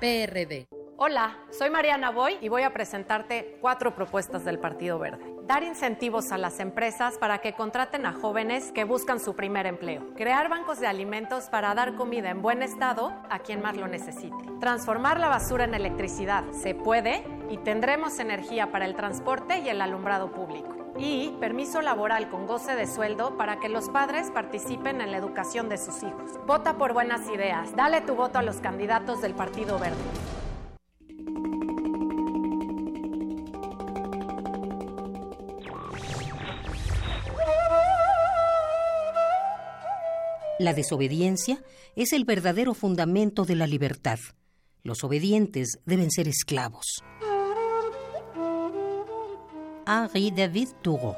PRD. Hola, soy Mariana Boy y voy a presentarte cuatro propuestas del Partido Verde. Dar incentivos a las empresas para que contraten a jóvenes que buscan su primer empleo. Crear bancos de alimentos para dar comida en buen estado a quien más lo necesite. Transformar la basura en electricidad. Se puede y tendremos energía para el transporte y el alumbrado público. Y permiso laboral con goce de sueldo para que los padres participen en la educación de sus hijos. Vota por buenas ideas. Dale tu voto a los candidatos del Partido Verde. La desobediencia es el verdadero fundamento de la libertad. Los obedientes deben ser esclavos. Henri David Thoreau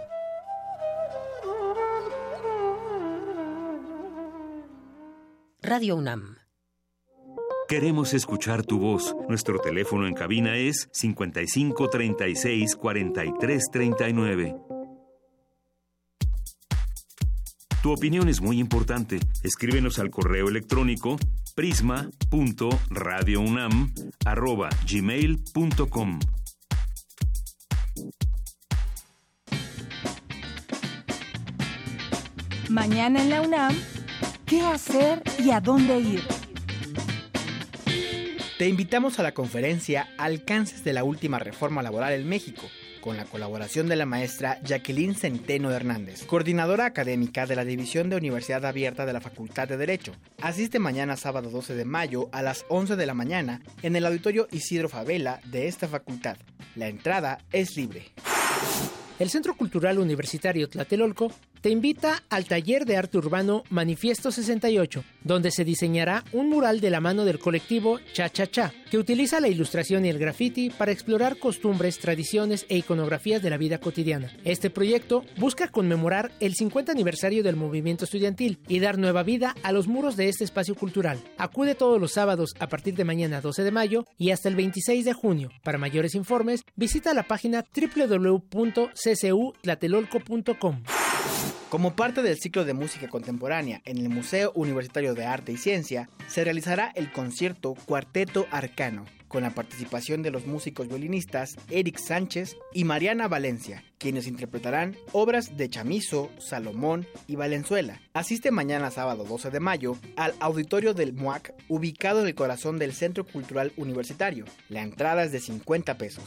Radio UNAM Queremos escuchar tu voz. Nuestro teléfono en cabina es 55 36 43 39. Tu opinión es muy importante. Escríbenos al correo electrónico prisma.radiounam@gmail.com. Mañana en la UNAM, qué hacer y a dónde ir. Te invitamos a la conferencia Alcances de la última reforma laboral en México, con la colaboración de la maestra Jacqueline Centeno Hernández, coordinadora académica de la División de Universidad Abierta de la Facultad de Derecho. Asiste mañana sábado 12 de mayo a las 11 de la mañana en el auditorio Isidro Favela de esta facultad. La entrada es libre. El Centro Cultural Universitario Tlatelolco te invita al taller de arte urbano Manifiesto 68, donde se diseñará un mural de la mano del colectivo Cha Cha Cha, que utiliza la ilustración y el graffiti para explorar costumbres, tradiciones e iconografías de la vida cotidiana. Este proyecto busca conmemorar el 50 aniversario del movimiento estudiantil y dar nueva vida a los muros de este espacio cultural. Acude todos los sábados a partir de mañana 12 de mayo y hasta el 26 de junio. Para mayores informes, visita la página www.ccutlatelolco.com. Como parte del ciclo de música contemporánea en el Museo Universitario de Arte y Ciencia, se realizará el concierto Cuarteto Arcano, con la participación de los músicos violinistas Eric Sánchez y Mariana Valencia, quienes interpretarán obras de Chamizo, Salomón y Valenzuela. Asiste mañana sábado 12 de mayo al auditorio del MUAC, ubicado en el corazón del Centro Cultural Universitario. La entrada es de 50 pesos.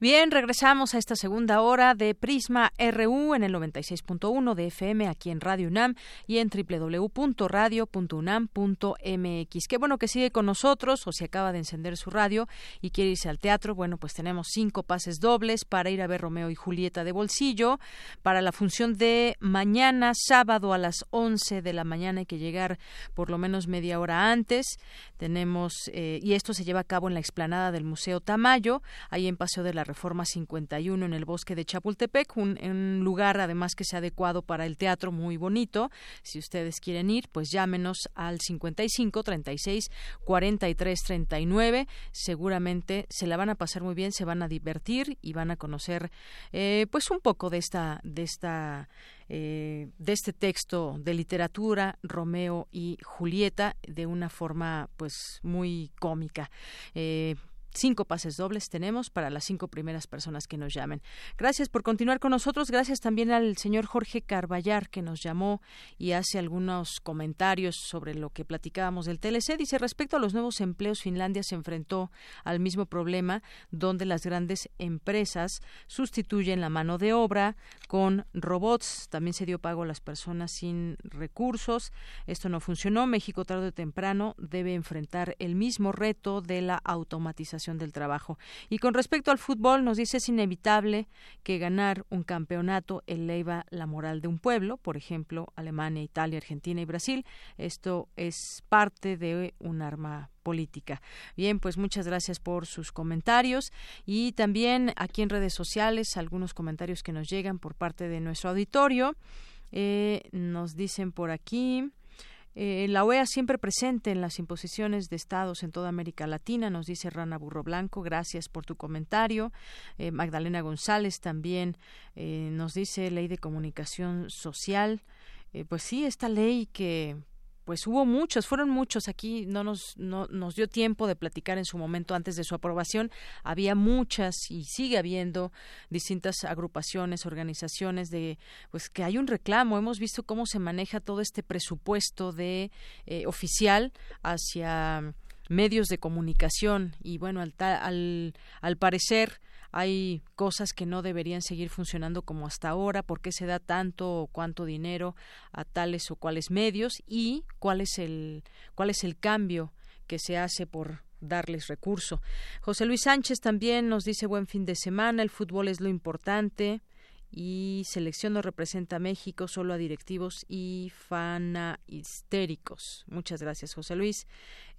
Bien, regresamos a esta segunda hora de Prisma RU en el 96.1 de FM aquí en Radio UNAM y en www.radio.unam.mx. Qué bueno que sigue con nosotros o si acaba de encender su radio y quiere irse al teatro, bueno, pues tenemos cinco pases dobles para ir a ver Romeo y Julieta de bolsillo. Para la función de mañana, sábado a las 11 de la mañana, hay que llegar por lo menos media hora antes. Tenemos, eh, y esto se lleva a cabo en la explanada del Museo Tamayo, ahí en Paseo de la Reforma 51 en el bosque de Chapultepec, un, un, lugar además que sea adecuado para el teatro, muy bonito. Si ustedes quieren ir, pues llámenos al 55 36 43 39. Seguramente se la van a pasar muy bien, se van a divertir y van a conocer eh, pues un poco de esta de esta eh, de este texto de literatura Romeo y Julieta de una forma pues muy cómica. Eh, Cinco pases dobles tenemos para las cinco primeras personas que nos llamen. Gracias por continuar con nosotros. Gracias también al señor Jorge Carballar que nos llamó y hace algunos comentarios sobre lo que platicábamos del TLC. Dice, respecto a los nuevos empleos, Finlandia se enfrentó al mismo problema donde las grandes empresas sustituyen la mano de obra con robots. También se dio pago a las personas sin recursos. Esto no funcionó. México tarde o temprano debe enfrentar el mismo reto de la automatización del trabajo. Y con respecto al fútbol, nos dice es inevitable que ganar un campeonato eleva la moral de un pueblo, por ejemplo, Alemania, Italia, Argentina y Brasil. Esto es parte de un arma política. Bien, pues muchas gracias por sus comentarios y también aquí en redes sociales algunos comentarios que nos llegan por parte de nuestro auditorio. Eh, nos dicen por aquí. Eh, la OEA siempre presente en las imposiciones de estados en toda América Latina, nos dice Rana Burro Blanco. Gracias por tu comentario. Eh, Magdalena González también eh, nos dice ley de comunicación social. pues sí, esta ley que pues hubo muchos, fueron muchos aquí, no nos, no, nos dio tiempo de platicar en su momento antes de su aprobación, había muchas y sigue habiendo distintas agrupaciones, organizaciones de, pues que hay un reclamo, hemos visto cómo se maneja todo este presupuesto de eh, oficial hacia medios de comunicación y bueno, al, al, al parecer hay cosas que no deberían seguir funcionando como hasta ahora, por qué se da tanto o cuánto dinero a tales o cuales medios y cuál es el cuál es el cambio que se hace por darles recurso. José Luis Sánchez también nos dice buen fin de semana, el fútbol es lo importante y selección no representa a México, solo a directivos y fana histéricos. Muchas gracias, José Luis.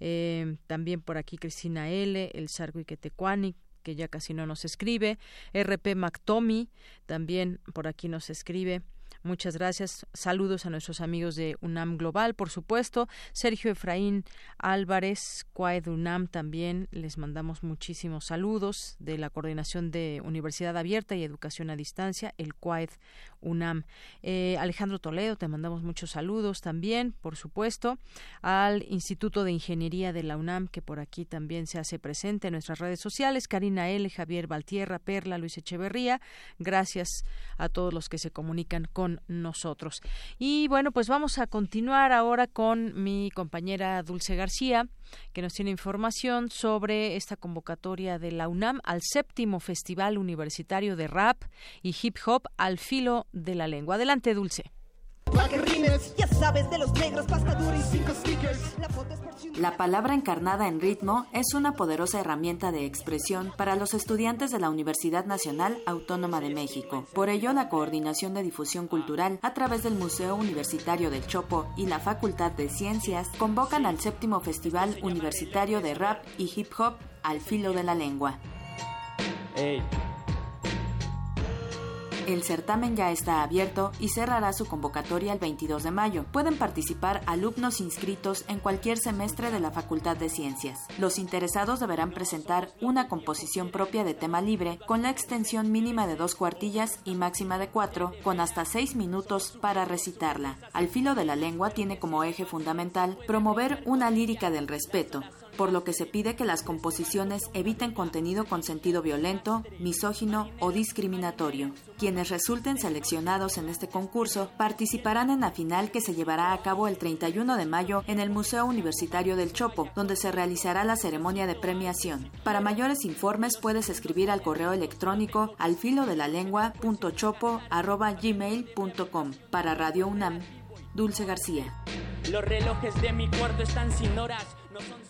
Eh, también por aquí Cristina L., El Sargo y Quetecuani, que ya casi no nos escribe. RP Mactomi también por aquí nos escribe. Muchas gracias. Saludos a nuestros amigos de UNAM Global, por supuesto. Sergio Efraín Álvarez, CUAED UNAM también. Les mandamos muchísimos saludos de la Coordinación de Universidad Abierta y Educación a Distancia, el CUAED UNAM. Eh, Alejandro Toledo, te mandamos muchos saludos también, por supuesto. Al Instituto de Ingeniería de la UNAM, que por aquí también se hace presente en nuestras redes sociales. Karina L., Javier Valtierra, Perla, Luis Echeverría. Gracias a todos los que se comunican con nosotros. Y bueno, pues vamos a continuar ahora con mi compañera Dulce García, que nos tiene información sobre esta convocatoria de la UNAM al séptimo Festival Universitario de Rap y Hip Hop al filo de la lengua. Adelante, Dulce. La palabra encarnada en ritmo es una poderosa herramienta de expresión para los estudiantes de la Universidad Nacional Autónoma de México. Por ello, la Coordinación de Difusión Cultural, a través del Museo Universitario del Chopo y la Facultad de Ciencias, convocan al séptimo Festival Universitario de Rap y Hip Hop al filo de la lengua. El certamen ya está abierto y cerrará su convocatoria el 22 de mayo. Pueden participar alumnos inscritos en cualquier semestre de la Facultad de Ciencias. Los interesados deberán presentar una composición propia de tema libre con la extensión mínima de dos cuartillas y máxima de cuatro, con hasta seis minutos para recitarla. Al filo de la lengua tiene como eje fundamental promover una lírica del respeto, por lo que se pide que las composiciones eviten contenido con sentido violento, misógino o discriminatorio. Quienes resulten seleccionados en este concurso participarán en la final que se llevará a cabo el 31 de mayo en el Museo Universitario del Chopo, donde se realizará la ceremonia de premiación. Para mayores informes puedes escribir al correo electrónico al filo de la lengua Para Radio UNAM, Dulce García. Los relojes de mi cuarto están sin horas, no son.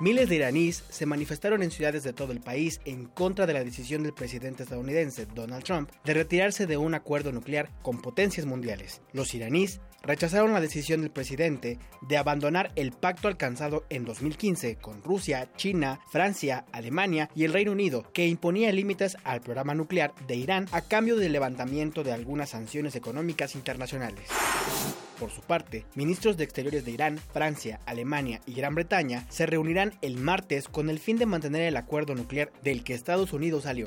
Miles de iraníes se manifestaron en ciudades de todo el país en contra de la decisión del presidente estadounidense Donald Trump de retirarse de un acuerdo nuclear con potencias mundiales. Los iraníes rechazaron la decisión del presidente de abandonar el pacto alcanzado en 2015 con Rusia, China, Francia, Alemania y el Reino Unido, que imponía límites al programa nuclear de Irán a cambio del levantamiento de algunas sanciones económicas internacionales. Por su parte, ministros de Exteriores de Irán, Francia, Alemania y Gran Bretaña se reunirán el martes con el fin de mantener el acuerdo nuclear del que Estados Unidos salió.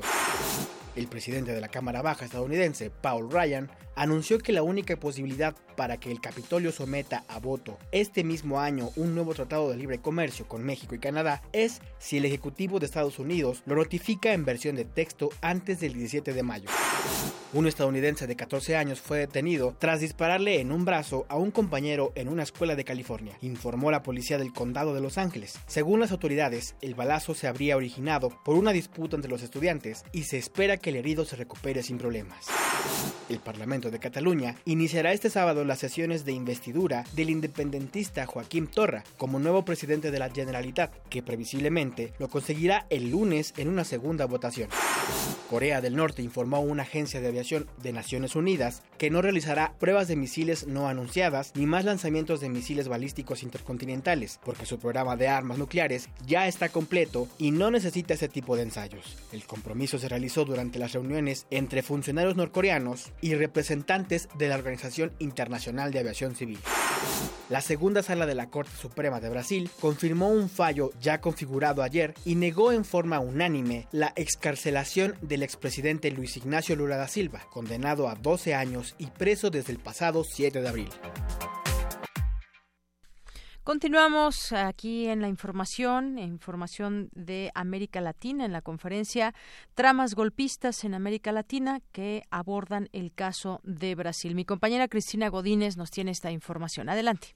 El presidente de la Cámara Baja estadounidense, Paul Ryan, anunció que la única posibilidad para que el Capitolio someta a voto este mismo año un nuevo tratado de libre comercio con México y Canadá es si el Ejecutivo de Estados Unidos lo notifica en versión de texto antes del 17 de mayo. Un estadounidense de 14 años fue detenido tras dispararle en un brazo a un compañero en una escuela de California, informó la policía del condado de Los Ángeles. Según las autoridades, el balazo se habría originado por una disputa entre los estudiantes y se espera que el herido se recupere sin problemas. El Parlamento de Cataluña iniciará este sábado las sesiones de investidura del independentista Joaquim Torra como nuevo presidente de la Generalitat, que previsiblemente lo conseguirá el lunes en una segunda votación. Corea del Norte informó a una agencia de aviación de Naciones Unidas que no realizará pruebas de misiles no anunciadas ni más lanzamientos de misiles balísticos intercontinentales, porque su programa de armas nucleares ya está completo y no necesita ese tipo de ensayos. El compromiso se realizó durante las reuniones entre funcionarios norcoreanos y representantes de la Organización Internacional de Aviación Civil. La segunda sala de la Corte Suprema de Brasil confirmó un fallo ya configurado ayer y negó en forma unánime la excarcelación del expresidente Luis Ignacio Lula da Silva, condenado a 12 años y preso desde el pasado 7 de abril. Continuamos aquí en la información, información de América Latina, en la conferencia Tramas Golpistas en América Latina que abordan el caso de Brasil. Mi compañera Cristina Godínez nos tiene esta información. Adelante.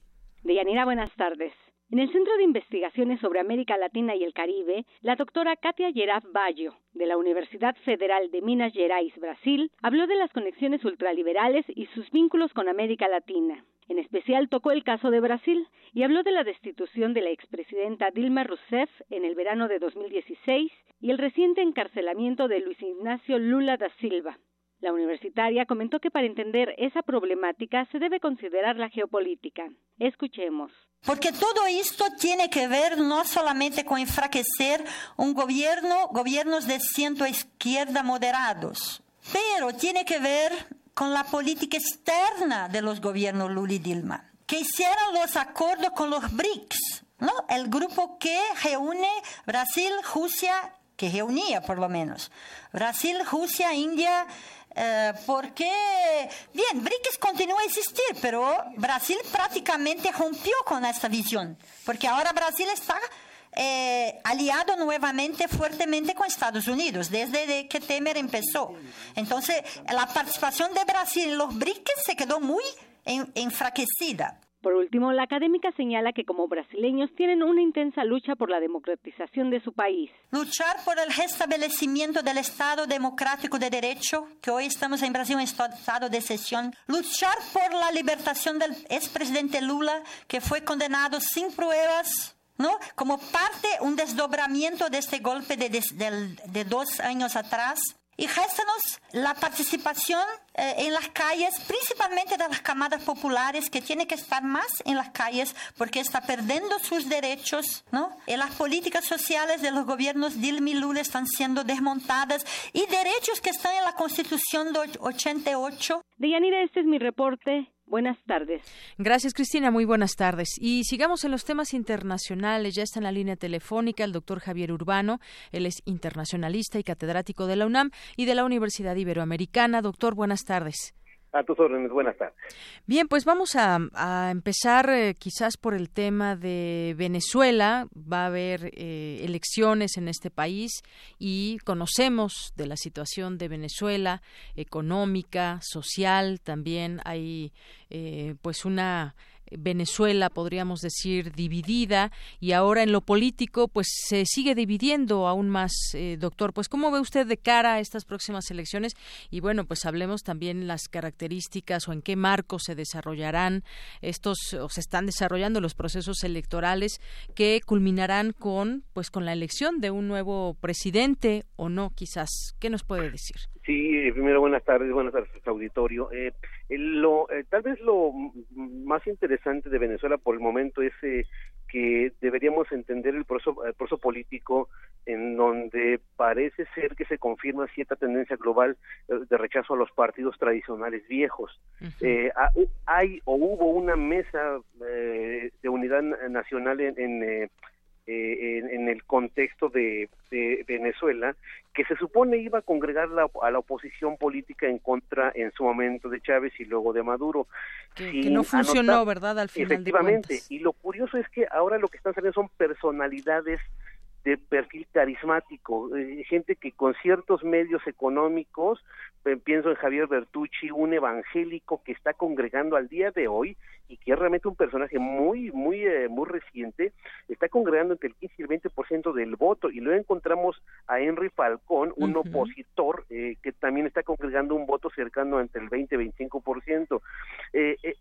Deyanira, buenas tardes. En el Centro de Investigaciones sobre América Latina y el Caribe, la doctora Katia Geraf Baggio, de la Universidad Federal de Minas Gerais, Brasil, habló de las conexiones ultraliberales y sus vínculos con América Latina. En especial tocó el caso de Brasil y habló de la destitución de la expresidenta Dilma Rousseff en el verano de 2016 y el reciente encarcelamiento de Luis Ignacio Lula da Silva. La universitaria comentó que para entender esa problemática se debe considerar la geopolítica. Escuchemos. Porque todo esto tiene que ver no solamente con enfraquecer un gobierno, gobiernos de centro izquierda moderados, pero tiene que ver con la política externa de los gobiernos Lula y Dilma, que hicieron los acuerdos con los BRICS, ¿no? El grupo que reúne Brasil, Rusia, que reunía por lo menos, Brasil, Rusia, India, eh, porque, bien, BRICS continúa a existir, pero Brasil prácticamente rompió con esta visión, porque ahora Brasil está eh, aliado nuevamente fuertemente con Estados Unidos, desde que Temer empezó. Entonces, la participación de Brasil en los BRICS se quedó muy enfraquecida. Por último, la académica señala que como brasileños tienen una intensa lucha por la democratización de su país. Luchar por el restablecimiento del Estado democrático de derecho, que hoy estamos en Brasil en estado de excepción. Luchar por la libertación del expresidente Lula, que fue condenado sin pruebas ¿no? Como parte, un desdobramiento de este golpe de, de dos años atrás. Y réstanos la participación eh, en las calles, principalmente de las camadas populares, que tiene que estar más en las calles porque está perdiendo sus derechos, ¿no? Y las políticas sociales de los gobiernos Dilma y Lula están siendo desmontadas y derechos que están en la Constitución de 88. Deyanira, este es mi reporte. Buenas tardes. Gracias, Cristina. Muy buenas tardes. Y sigamos en los temas internacionales. Ya está en la línea telefónica el doctor Javier Urbano. Él es internacionalista y catedrático de la UNAM y de la Universidad Iberoamericana. Doctor, buenas tardes. A tus órdenes, buenas tardes. Bien, pues vamos a, empezar eh, quizás por el tema de Venezuela. Va a haber eh, elecciones en este país y conocemos de la situación de Venezuela, económica, social, también hay eh, pues una Venezuela, podríamos decir, dividida y ahora en lo político, pues se sigue dividiendo aún más, eh, doctor. Pues, ¿cómo ve usted de cara a estas próximas elecciones? Y bueno, pues hablemos también las características o en qué marco se desarrollarán estos o se están desarrollando los procesos electorales que culminarán con, pues, con la elección de un nuevo presidente o no, quizás. ¿Qué nos puede decir? Sí, eh, primero buenas tardes, buenas tardes auditorio. Eh, lo, eh, tal vez lo más interesante de Venezuela por el momento es eh, que deberíamos entender el proceso, el proceso político en donde parece ser que se confirma cierta tendencia global de rechazo a los partidos tradicionales viejos. hay o hubo una mesa de unidad nacional en, en eh, en, el contexto de, Venezuela, que se supone iba a congregar a la oposición política en contra en su momento de Chávez y luego de Maduro. Que, no funcionó, ¿verdad? Al final. Efectivamente. y lo curioso es que ahora lo que están saliendo son personalidades de perfil carismático, eh, gente que con ciertos medios económicos, eh, pienso en Javier Bertucci, un evangélico que está congregando al día de hoy y que es realmente un personaje muy, muy, eh, muy reciente, está congregando entre el 15 y el 20% del voto. Y luego encontramos a Henry Falcón, un opositor que también está congregando un voto cercano entre el 20 y 25%,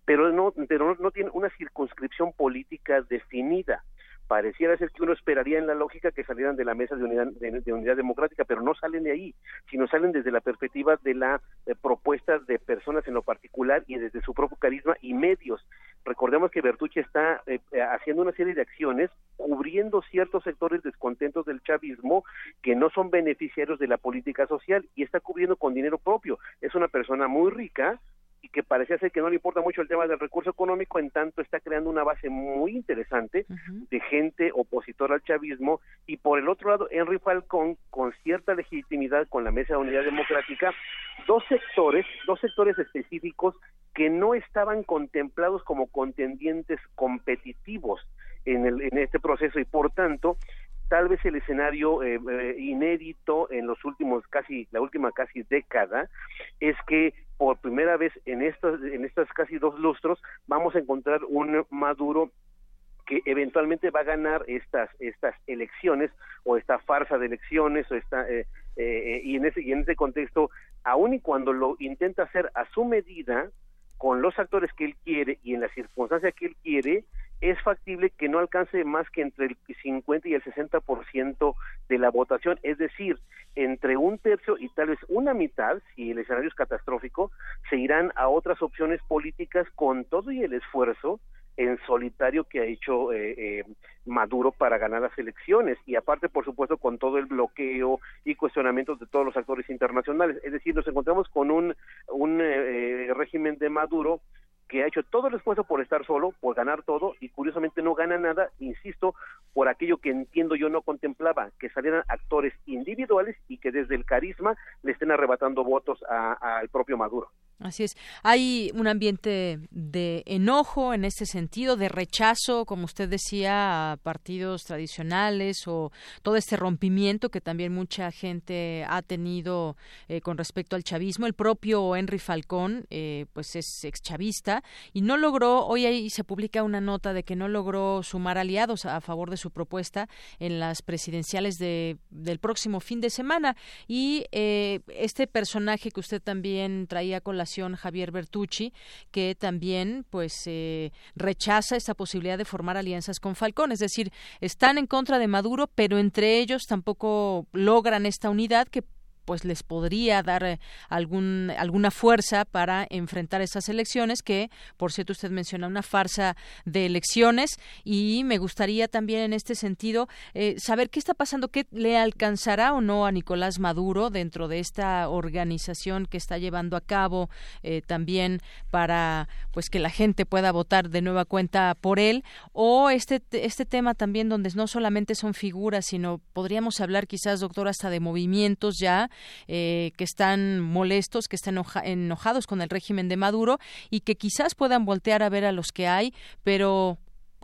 pero no, pero no tiene una circunscripción política definida pareciera ser que uno esperaría en la lógica que salieran de la mesa de unidad, de, unidad democrática, pero no salen de ahí, sino salen desde la perspectiva de la eh, propuesta de personas en lo particular y desde su propio carisma y medios. Recordemos que Bertucci está eh, eh, haciendo una serie de acciones cubriendo ciertos sectores descontentos del chavismo que no son beneficiarios de la política social y está cubriendo con dinero propio. Es una persona muy rica, y que parecía ser que no le importa mucho el tema del recurso económico, en tanto está creando una base muy interesante de gente opositora al chavismo. Y por el otro lado Henry Falcón con cierta legitimidad con la Mesa de Unidad Democrática, dos sectores, dos sectores específicos que no estaban contemplados como contendientes competitivos en, el, en este proceso y por tanto tal vez el escenario eh, eh, inédito en los últimos casi la última casi década es que por primera vez en estas en estas casi dos lustros vamos a encontrar un Maduro que eventualmente va a ganar estas estas elecciones o esta farsa de elecciones o esta eh, y en ese y en ese contexto aun y cuando lo intenta hacer a su medida con los actores que él quiere y en la circunstancia que él quiere es factible que no alcance más que entre el 50 y el 60% de la votación, es decir, entre un tercio y tal vez una mitad, si el escenario es catastrófico, se irán a otras opciones políticas con todo y el esfuerzo en solitario que ha hecho eh, eh, Maduro para ganar las elecciones. Y aparte por supuesto con todo el bloqueo y cuestionamientos de todos los actores internacionales. Es decir nos encontramos con un un, eh, régimen de Maduro que ha hecho todo el esfuerzo por estar solo, por ganar todo, y curiosamente no gana nada, insisto, por aquello que entiendo yo no contemplaba, que salieran actores individuales y que desde el carisma le estén arrebatando votos al propio Maduro. Así es. Hay un ambiente de enojo en este sentido, de rechazo, como usted decía, a partidos tradicionales o todo este rompimiento que también mucha gente ha tenido eh, con respecto al chavismo. El propio Henry Falcón, eh, pues es exchavista y no logró, hoy ahí se publica una nota de que no logró sumar aliados a, favor de su propuesta en las presidenciales de, del próximo fin de semana. Y eh, este personaje que usted también traía con la Javier Bertucci, que también pues eh, rechaza esta posibilidad de formar alianzas con Falcón, es decir, están en contra de Maduro, pero entre ellos tampoco logran esta unidad que pues les podría dar eh, algún, alguna fuerza para enfrentar esas elecciones que, por cierto, usted menciona una farsa de elecciones y me gustaría también en este sentido eh, saber qué está pasando, qué le alcanzará o no a Nicolás Maduro dentro de esta organización que está llevando a cabo eh, también para pues que la gente pueda votar de nueva cuenta por él o este este tema también donde no solamente son figuras sino podríamos hablar quizás doctor hasta de movimientos ya eh, que están molestos, que están enojados con el régimen de Maduro y que quizás puedan voltear a ver a los que hay, pero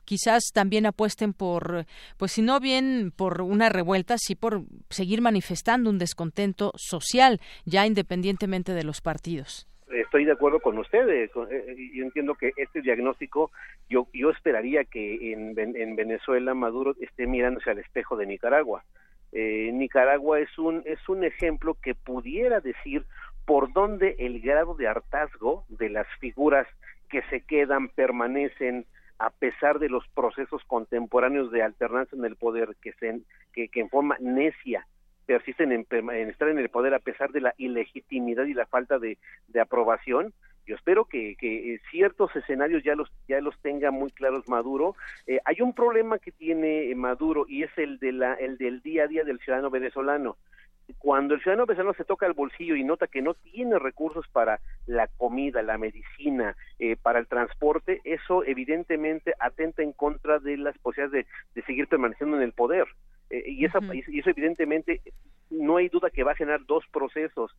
quizás también apuesten por, pues si no bien por una revuelta, sí por seguir manifestando un descontento social, ya independientemente de los partidos. Estoy de acuerdo con usted. Eh, eh, yo entiendo que este diagnóstico, yo, yo esperaría que en Venezuela Maduro esté mirándose al espejo de Nicaragua. Eh, Nicaragua es un, es un ejemplo que pudiera decir por dónde el grado de hartazgo de las figuras que se quedan permanecen a pesar de los procesos contemporáneos de alternancia en el poder que, se, que, en forma necia persisten en, estar en el poder a pesar de la ilegitimidad y la falta de aprobación, yo espero que, que, ciertos escenarios ya los ya los tenga muy claros Maduro. Eh, hay un problema que tiene Maduro y es el de la el del día a día del ciudadano venezolano. Cuando el ciudadano venezolano se toca el bolsillo y nota que no tiene recursos para la comida, la medicina, eh, para el transporte, eso evidentemente atenta en contra de las posibilidades de, de seguir permaneciendo en el poder. Eh, y, esa, y eso evidentemente no hay duda que va a generar dos procesos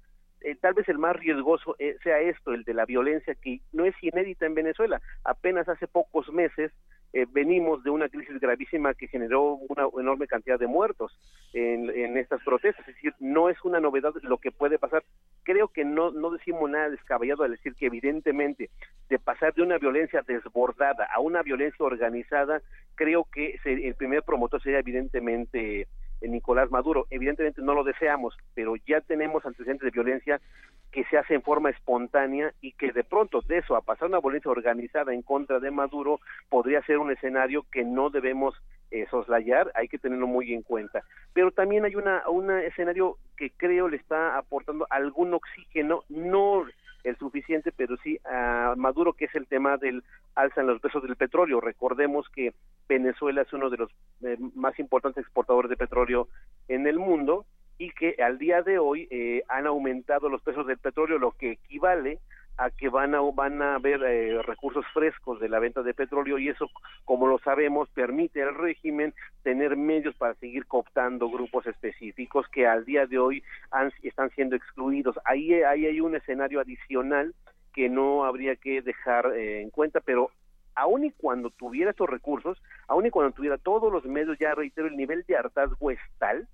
eh, tal vez el más riesgoso eh, sea esto, el de la violencia que no es inédita en Venezuela. Apenas hace pocos meses eh, venimos de una crisis gravísima que generó una enorme cantidad de muertos en, en, estas protestas. Es decir, no es una novedad lo que puede pasar. Creo que no, no decimos nada descabellado al decir que evidentemente de pasar de una violencia desbordada a una violencia organizada, creo que el primer promotor sería evidentemente Nicolás Maduro. Evidentemente no lo deseamos, pero ya tenemos antecedentes de violencia que se hace en forma espontánea y que de pronto de eso a pasar una violencia organizada en contra de Maduro podría ser un escenario que no debemos eh, soslayar, hay que tenerlo muy en cuenta. Pero también hay una un escenario que creo le está aportando algún oxígeno, no el suficiente, pero sí a Maduro, que es el tema del alza en los precios del petróleo. Recordemos que Venezuela es uno de los eh, más importantes exportadores de petróleo en el mundo y que al día de hoy eh, han aumentado los precios del petróleo, lo que equivale a que van a van a haber eh, recursos frescos de la venta de petróleo y eso como lo sabemos permite al régimen tener medios para seguir cooptando grupos específicos que al día de hoy han, están siendo excluidos. Ahí ahí hay un escenario adicional que no habría que dejar eh, en cuenta pero aun y cuando tuviera estos recursos aun y cuando tuviera todos los medios ya reitero el nivel de hartazgo es tal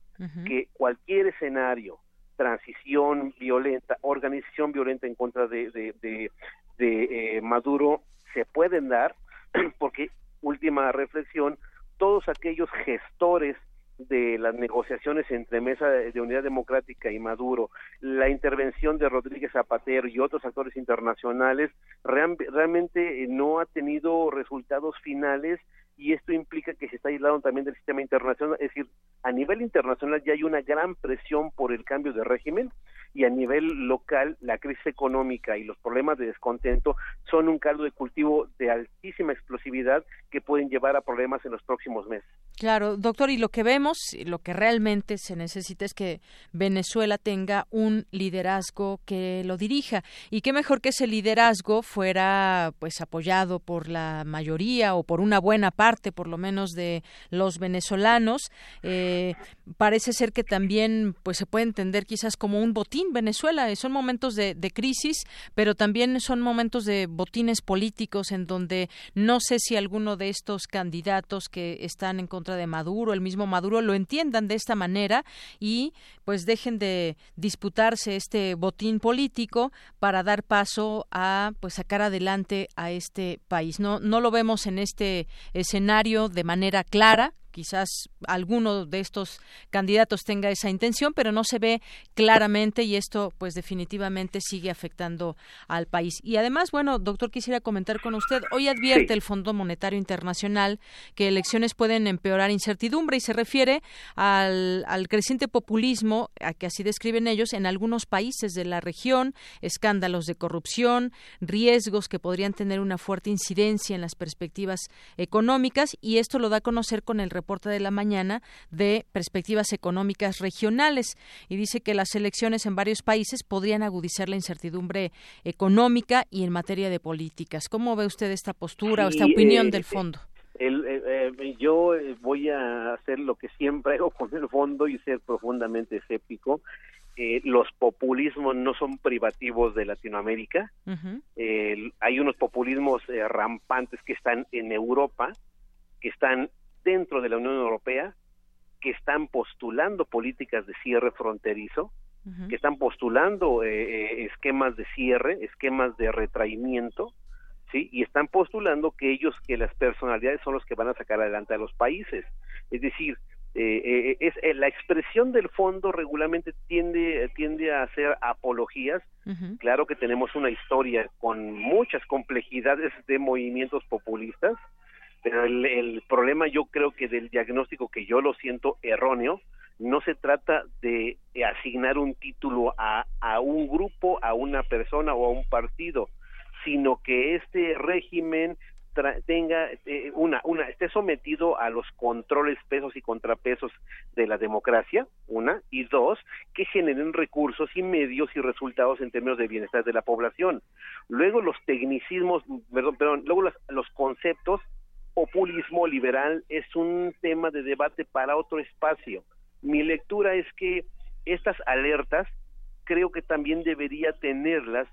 que cualquier escenario transición violenta, organización violenta en contra de, de, de, eh, Maduro se pueden dar, porque, última reflexión, todos aquellos gestores de las negociaciones entre Mesa de Unidad Democrática y Maduro, la intervención de Rodríguez Zapatero y otros actores internacionales, realmente no ha tenido resultados finales y esto implica que se está aislando también del sistema internacional, es decir, a nivel internacional ya hay una gran presión por el cambio de régimen y a nivel local la crisis económica y los problemas de descontento son un caldo de cultivo de altísima explosividad que pueden llevar a problemas en los próximos meses. Claro, doctor, y lo que vemos, lo que realmente se necesita es que Venezuela tenga un liderazgo que lo dirija y qué mejor que ese liderazgo fuera pues apoyado por la mayoría o por una buena parte por lo menos de los venezolanos. Eh, parece ser que también pues se puede entender quizás como un botín Venezuela. Son momentos de, de crisis, pero también son momentos de botines políticos en donde no sé si alguno de estos candidatos que están en contra de Maduro, el mismo Maduro, lo entiendan de esta manera y pues dejen de disputarse este botín político para dar paso a pues sacar adelante a este país. No, no lo vemos en este escenario de manera clara, quizás alguno de estos candidatos tenga esa intención, pero no se ve claramente y esto pues definitivamente sigue afectando al país. Y además, bueno, doctor, quisiera comentar con usted, hoy advierte el Fondo Monetario Internacional que elecciones pueden empeorar incertidumbre y se refiere al, al creciente populismo, a que así describen ellos, en algunos países de la región, escándalos de corrupción, riesgos que podrían tener una fuerte incidencia en las perspectivas económicas y esto lo da a conocer con el reporte de la mañana de perspectivas económicas regionales y dice que las elecciones en varios países podrían agudizar la incertidumbre económica y en materia de políticas. ¿Cómo ve usted esta postura o esta opinión eh, del fondo? El, eh, eh, yo voy a hacer lo que siempre hago con el fondo y ser profundamente escéptico. los populismos no son privativos de Latinoamérica. hay unos populismos rampantes que están en Europa, que están dentro de la Unión Europea que están postulando políticas de cierre fronterizo, que están postulando eh, eh, esquemas de cierre, esquemas de retraimiento, sí, y están postulando que ellos, que las personalidades son los que van a sacar adelante a los países. Es decir, eh, es la expresión del fondo regularmente tiende tiende a hacer apologías. Claro que tenemos una historia con muchas complejidades de movimientos populistas pero el, problema yo creo que del diagnóstico que yo lo siento erróneo, no se trata de asignar un título a, a un grupo, a una persona o a un partido, sino que este régimen tenga eh, una una esté sometido a los controles pesos y contrapesos de la democracia una y dos que generen recursos y medios y resultados en términos de bienestar de la población. Luego los tecnicismos perdón perdón luego los, los conceptos populismo liberal es un tema de debate para otro espacio. Mi lectura es que estas alertas creo que también debería tenerlas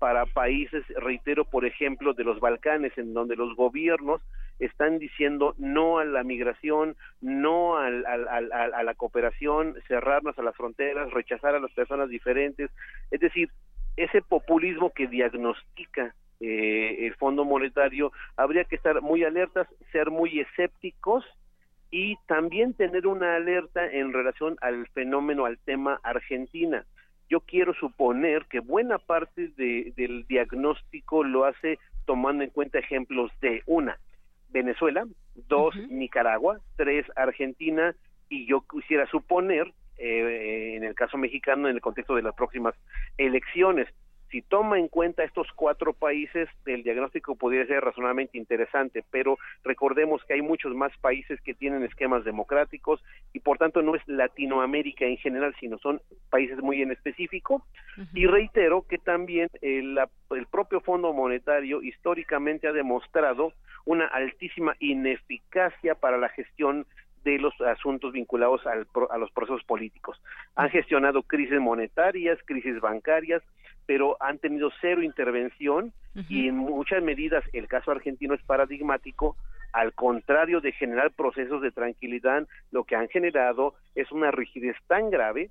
para países, reitero, por ejemplo, de los Balcanes, en donde los gobiernos están diciendo no a la migración, no a la cooperación, cerrarnos a las fronteras, rechazar a las personas diferentes. Es decir, ese populismo que diagnostica eh, el Fondo Monetario, habría que estar muy alertas, ser muy escépticos y también tener una alerta en relación al fenómeno, al tema Argentina. Yo quiero suponer que buena parte del diagnóstico lo hace tomando en cuenta ejemplos de una, Venezuela, dos, Nicaragua, tres, Argentina, y yo quisiera suponer, eh, en el caso mexicano, en el contexto de las próximas elecciones, si toma en cuenta estos cuatro países, el diagnóstico podría ser razonablemente interesante, pero recordemos que hay muchos más países que tienen esquemas democráticos y por tanto no es Latinoamérica en general, sino son países muy en específico. Y reitero que también el, el propio Fondo Monetario históricamente ha demostrado una altísima ineficacia para la gestión de los asuntos vinculados al, a los procesos políticos. Han gestionado crisis monetarias, crisis bancarias, pero han tenido cero intervención y en muchas medidas el caso argentino es paradigmático. Al contrario de generar procesos de tranquilidad, lo que han generado es una rigidez tan grave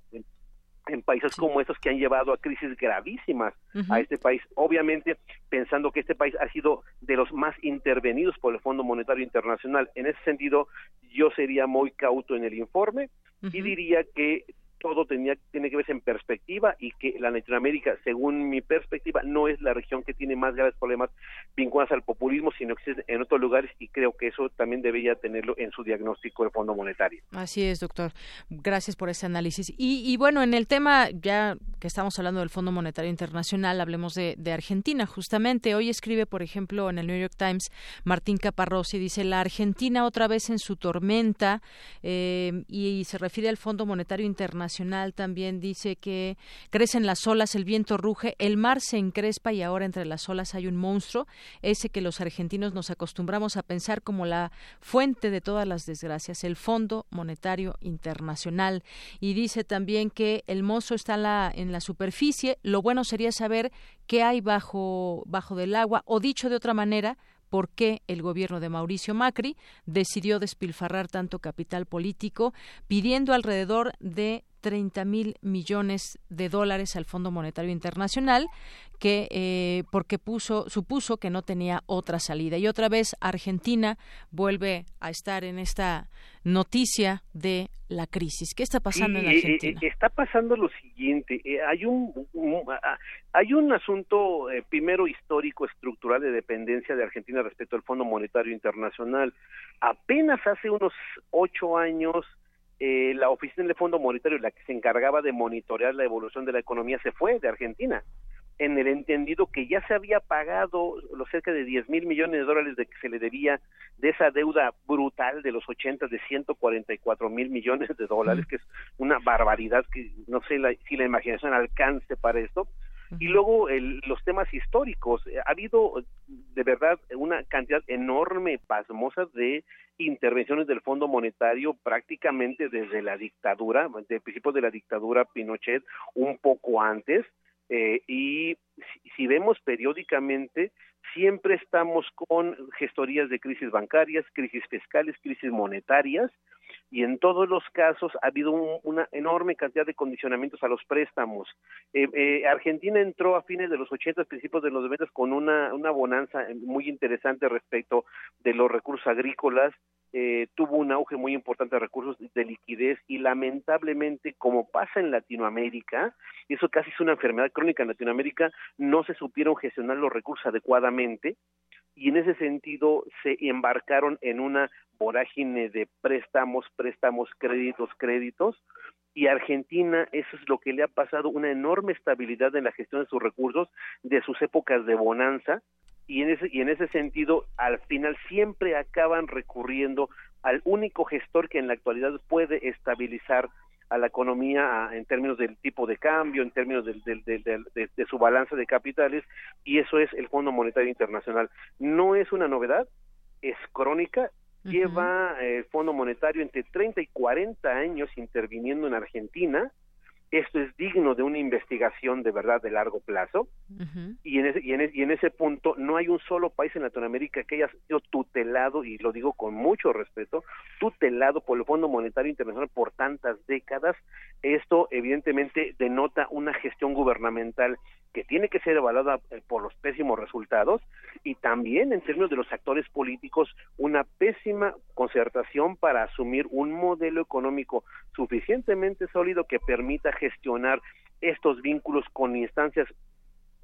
en países como estos que han llevado a crisis gravísimas a este país, obviamente pensando que este país ha sido de los más intervenidos por el Fondo Monetario Internacional. En ese sentido, yo sería muy cauto en el informe y diría que todo tenía, tiene que verse en perspectiva y que la Latinoamérica, según mi perspectiva, no es la región que tiene más graves problemas vinculados al populismo, sino que es en otros lugares y creo que eso también debería tenerlo en su diagnóstico del Fondo Monetario. Así es, doctor. Gracias por ese análisis. Y, bueno, en el tema, ya que estamos hablando del Fondo Monetario Internacional, hablemos de, Argentina. Justamente hoy escribe, por ejemplo, en el New York Times, Martín Caparrós y dice, la Argentina otra vez en su tormenta eh, y se refiere al Fondo Monetario Internacional también dice que crecen las olas, el viento ruge, el mar se encrespa y ahora entre las olas hay un monstruo, ese que los argentinos nos acostumbramos a pensar como la fuente de todas las desgracias, el Fondo Monetario Internacional. Y dice también que el monstruo está en la, en la superficie, lo bueno sería saber qué hay bajo, bajo del agua, o dicho de otra manera, por qué el gobierno de Mauricio Macri decidió despilfarrar tanto capital político, pidiendo alrededor de 30 mil millones de dólares al Fondo Monetario Internacional, que eh, porque puso supuso que no tenía otra salida y otra vez Argentina vuelve a estar en esta noticia de la crisis. ¿Qué está pasando en eh, eh, Argentina? está pasando lo siguiente. hay un, hay un asunto primero histórico estructural de dependencia de Argentina respecto al Fondo Monetario Internacional. Apenas hace unos ocho años eh, la oficina del Fondo Monetario, la que se encargaba de monitorear la evolución de la economía, se fue de Argentina, en el entendido que ya se había pagado los cerca de 10 mil millones de dólares de que se le debía de esa deuda brutal de los 80 de 144 mil millones de dólares, que es una barbaridad que no sé si la imaginación alcance para esto. Y luego los temas históricos. Ha habido de verdad una cantidad enorme, pasmosa de intervenciones del Fondo Monetario prácticamente desde la dictadura, de principios de la dictadura Pinochet, un poco antes, eh, y si, vemos periódicamente, siempre estamos con gestorías de crisis bancarias, crisis fiscales, crisis monetarias, y en todos los casos ha habido una enorme cantidad de condicionamientos a los préstamos. Eh, eh, Argentina entró a fines de los 80, principios de los 90 con una, una bonanza muy interesante respecto de los recursos agrícolas, eh, tuvo un auge muy importante de recursos de liquidez y lamentablemente, como pasa en Latinoamérica, y eso casi es una enfermedad crónica en Latinoamérica, no se supieron gestionar los recursos adecuadamente y en ese sentido se embarcaron en una vorágine de préstamos, préstamos, créditos, créditos, y Argentina eso es lo que le ha pasado una enorme estabilidad en la gestión de sus recursos de sus épocas de bonanza y en ese y en ese sentido al final siempre acaban recurriendo al único gestor que en la actualidad puede estabilizar a la economía en términos del tipo de cambio, en términos del, de, su balance de capitales, y eso es el Fondo Monetario Internacional. No es una novedad, es crónica, lleva el Fondo Monetario entre 30 y 40 años interviniendo en Argentina, esto es digno de una investigación de verdad de largo plazo y, en ese, y, en y en ese punto no hay un solo país en Latinoamérica que haya sido tutelado, y lo digo con mucho respeto, tutelado por el Fondo Monetario Internacional por tantas décadas. Esto evidentemente denota una gestión gubernamental que tiene que ser evaluada eh, por los pésimos resultados y también en términos de los actores políticos una pésima concertación para asumir un modelo económico suficientemente sólido que permita gestionar estos vínculos con instancias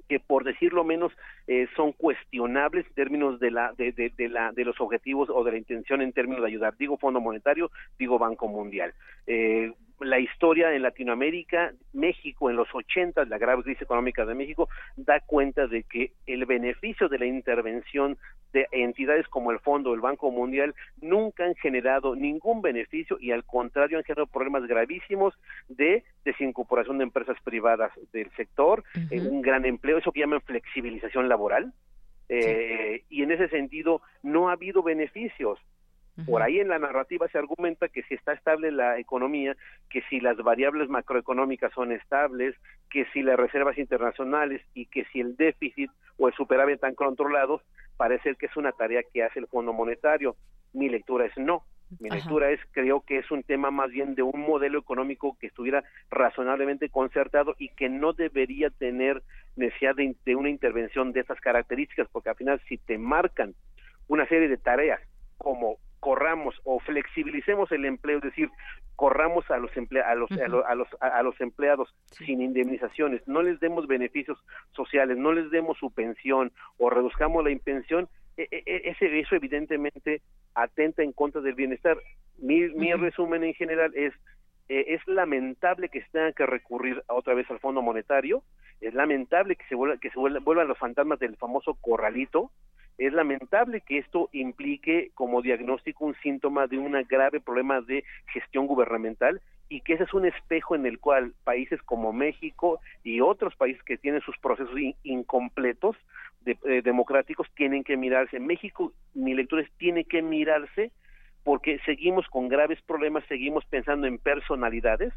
que por decirlo menos eh, son cuestionables en términos de la de, de, la de los objetivos o de la intención en términos de ayudar digo Fondo Monetario digo Banco Mundial. Eh, la historia en Latinoamérica, México en los 80, la grave crisis económica de México, da cuenta de que el beneficio de la intervención de entidades como el Fondo, el Banco Mundial, nunca han generado ningún beneficio y al contrario han generado problemas gravísimos de desincorporación de empresas privadas del sector, eh, un gran empleo, eso que llaman flexibilización laboral, eh, y en ese sentido no ha habido beneficios. Por ahí en la narrativa se argumenta que si está estable la economía, que si las variables macroeconómicas son estables, que si las reservas internacionales y que si el déficit o el superávit están controlados, parece que es una tarea que hace el Fondo Monetario. Mi lectura es no. Mi lectura es, creo que es un tema más bien de un modelo económico que estuviera razonablemente concertado y que no debería tener necesidad de, de una intervención de estas características, porque al final si te marcan una serie de tareas como corramos o flexibilicemos el empleo, es decir, corramos a los, a, los, a, los, a, los, empleados sin indemnizaciones, no les demos beneficios sociales, no les demos su pensión o reduzcamos la impensión, e, e, e, ese, eso evidentemente atenta en contra del bienestar. Mi, mi resumen en general es eh, es lamentable que se tenga que recurrir otra vez al Fondo Monetario, es lamentable que se, vuelva, que se vuelvan los fantasmas del famoso corralito, es lamentable que esto implique como diagnóstico un síntoma de un grave problema de gestión gubernamental y que ese es un espejo en el cual países como México y otros países que tienen sus procesos incompletos eh, democráticos tienen que mirarse. México, mi lectura es, tiene que mirarse porque seguimos con graves problemas, seguimos pensando en personalidades